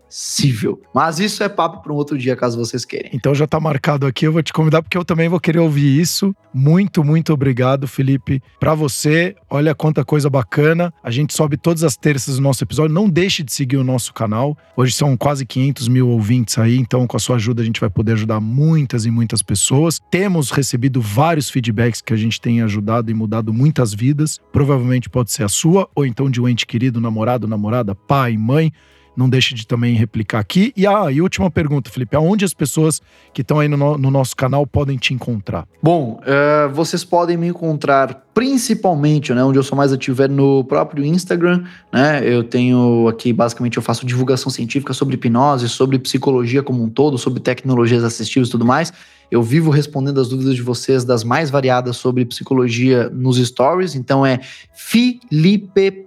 Mas isso é papo para um outro dia, caso vocês queiram. Então já está marcado aqui, eu vou te convidar porque eu também vou querer ouvir isso. Muito, muito obrigado, Felipe. Para você, olha quanta coisa bacana. A gente sobe todas as terças do nosso episódio. Não deixe de seguir o nosso canal. Hoje são quase 500 mil ouvintes aí, então com a sua ajuda a gente vai poder ajudar muitas e muitas pessoas. Temos recebido vários feedbacks que a gente tem ajudado e mudado muitas vidas. Provavelmente pode ser a sua ou então de um ente querido, namorado, namorada, pai, mãe não deixe de também replicar aqui. E a ah, e última pergunta, Felipe: aonde as pessoas que estão aí no, no, nosso canal podem te encontrar? Bom, uh, vocês podem me encontrar principalmente, né, onde eu sou mais ativo é no próprio Instagram, né? Eu tenho aqui basicamente eu faço divulgação científica sobre hipnose, sobre psicologia como um todo, sobre tecnologias assistivas e tudo mais. Eu vivo respondendo as dúvidas de vocês das mais variadas sobre psicologia nos stories, então é felipe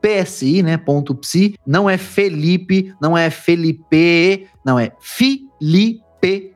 PSI, né? Ponto psi, não é Felipe, não é Felipe, não é Felipe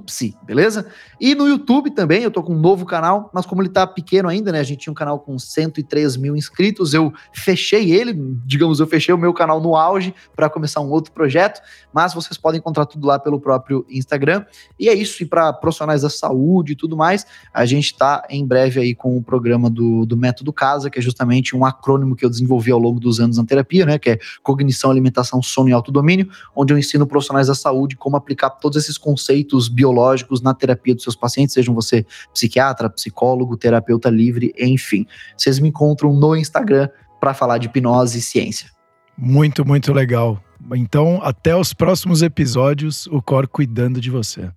psi, beleza? E no YouTube também, eu tô com um novo canal, mas como ele tá pequeno ainda, né? A gente tinha um canal com 103 mil inscritos, eu fechei ele, digamos, eu fechei o meu canal no auge para começar um outro projeto, mas vocês podem encontrar tudo lá pelo próprio Instagram. E é isso, e para profissionais da saúde e tudo mais, a gente tá em breve aí com o programa do, do Método Casa, que é justamente um acrônimo que eu desenvolvi ao longo dos anos na terapia, né? Que é Cognição, Alimentação, Sono e Autodomínio, onde eu ensino profissionais da saúde como aplicar todos esses conceitos efeitos biológicos na terapia dos seus pacientes, sejam você psiquiatra, psicólogo, terapeuta livre, enfim. Vocês me encontram no Instagram para falar de hipnose e ciência. Muito, muito legal. Então, até os próximos episódios, o Cor cuidando de você.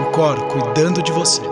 O Cor cuidando de você.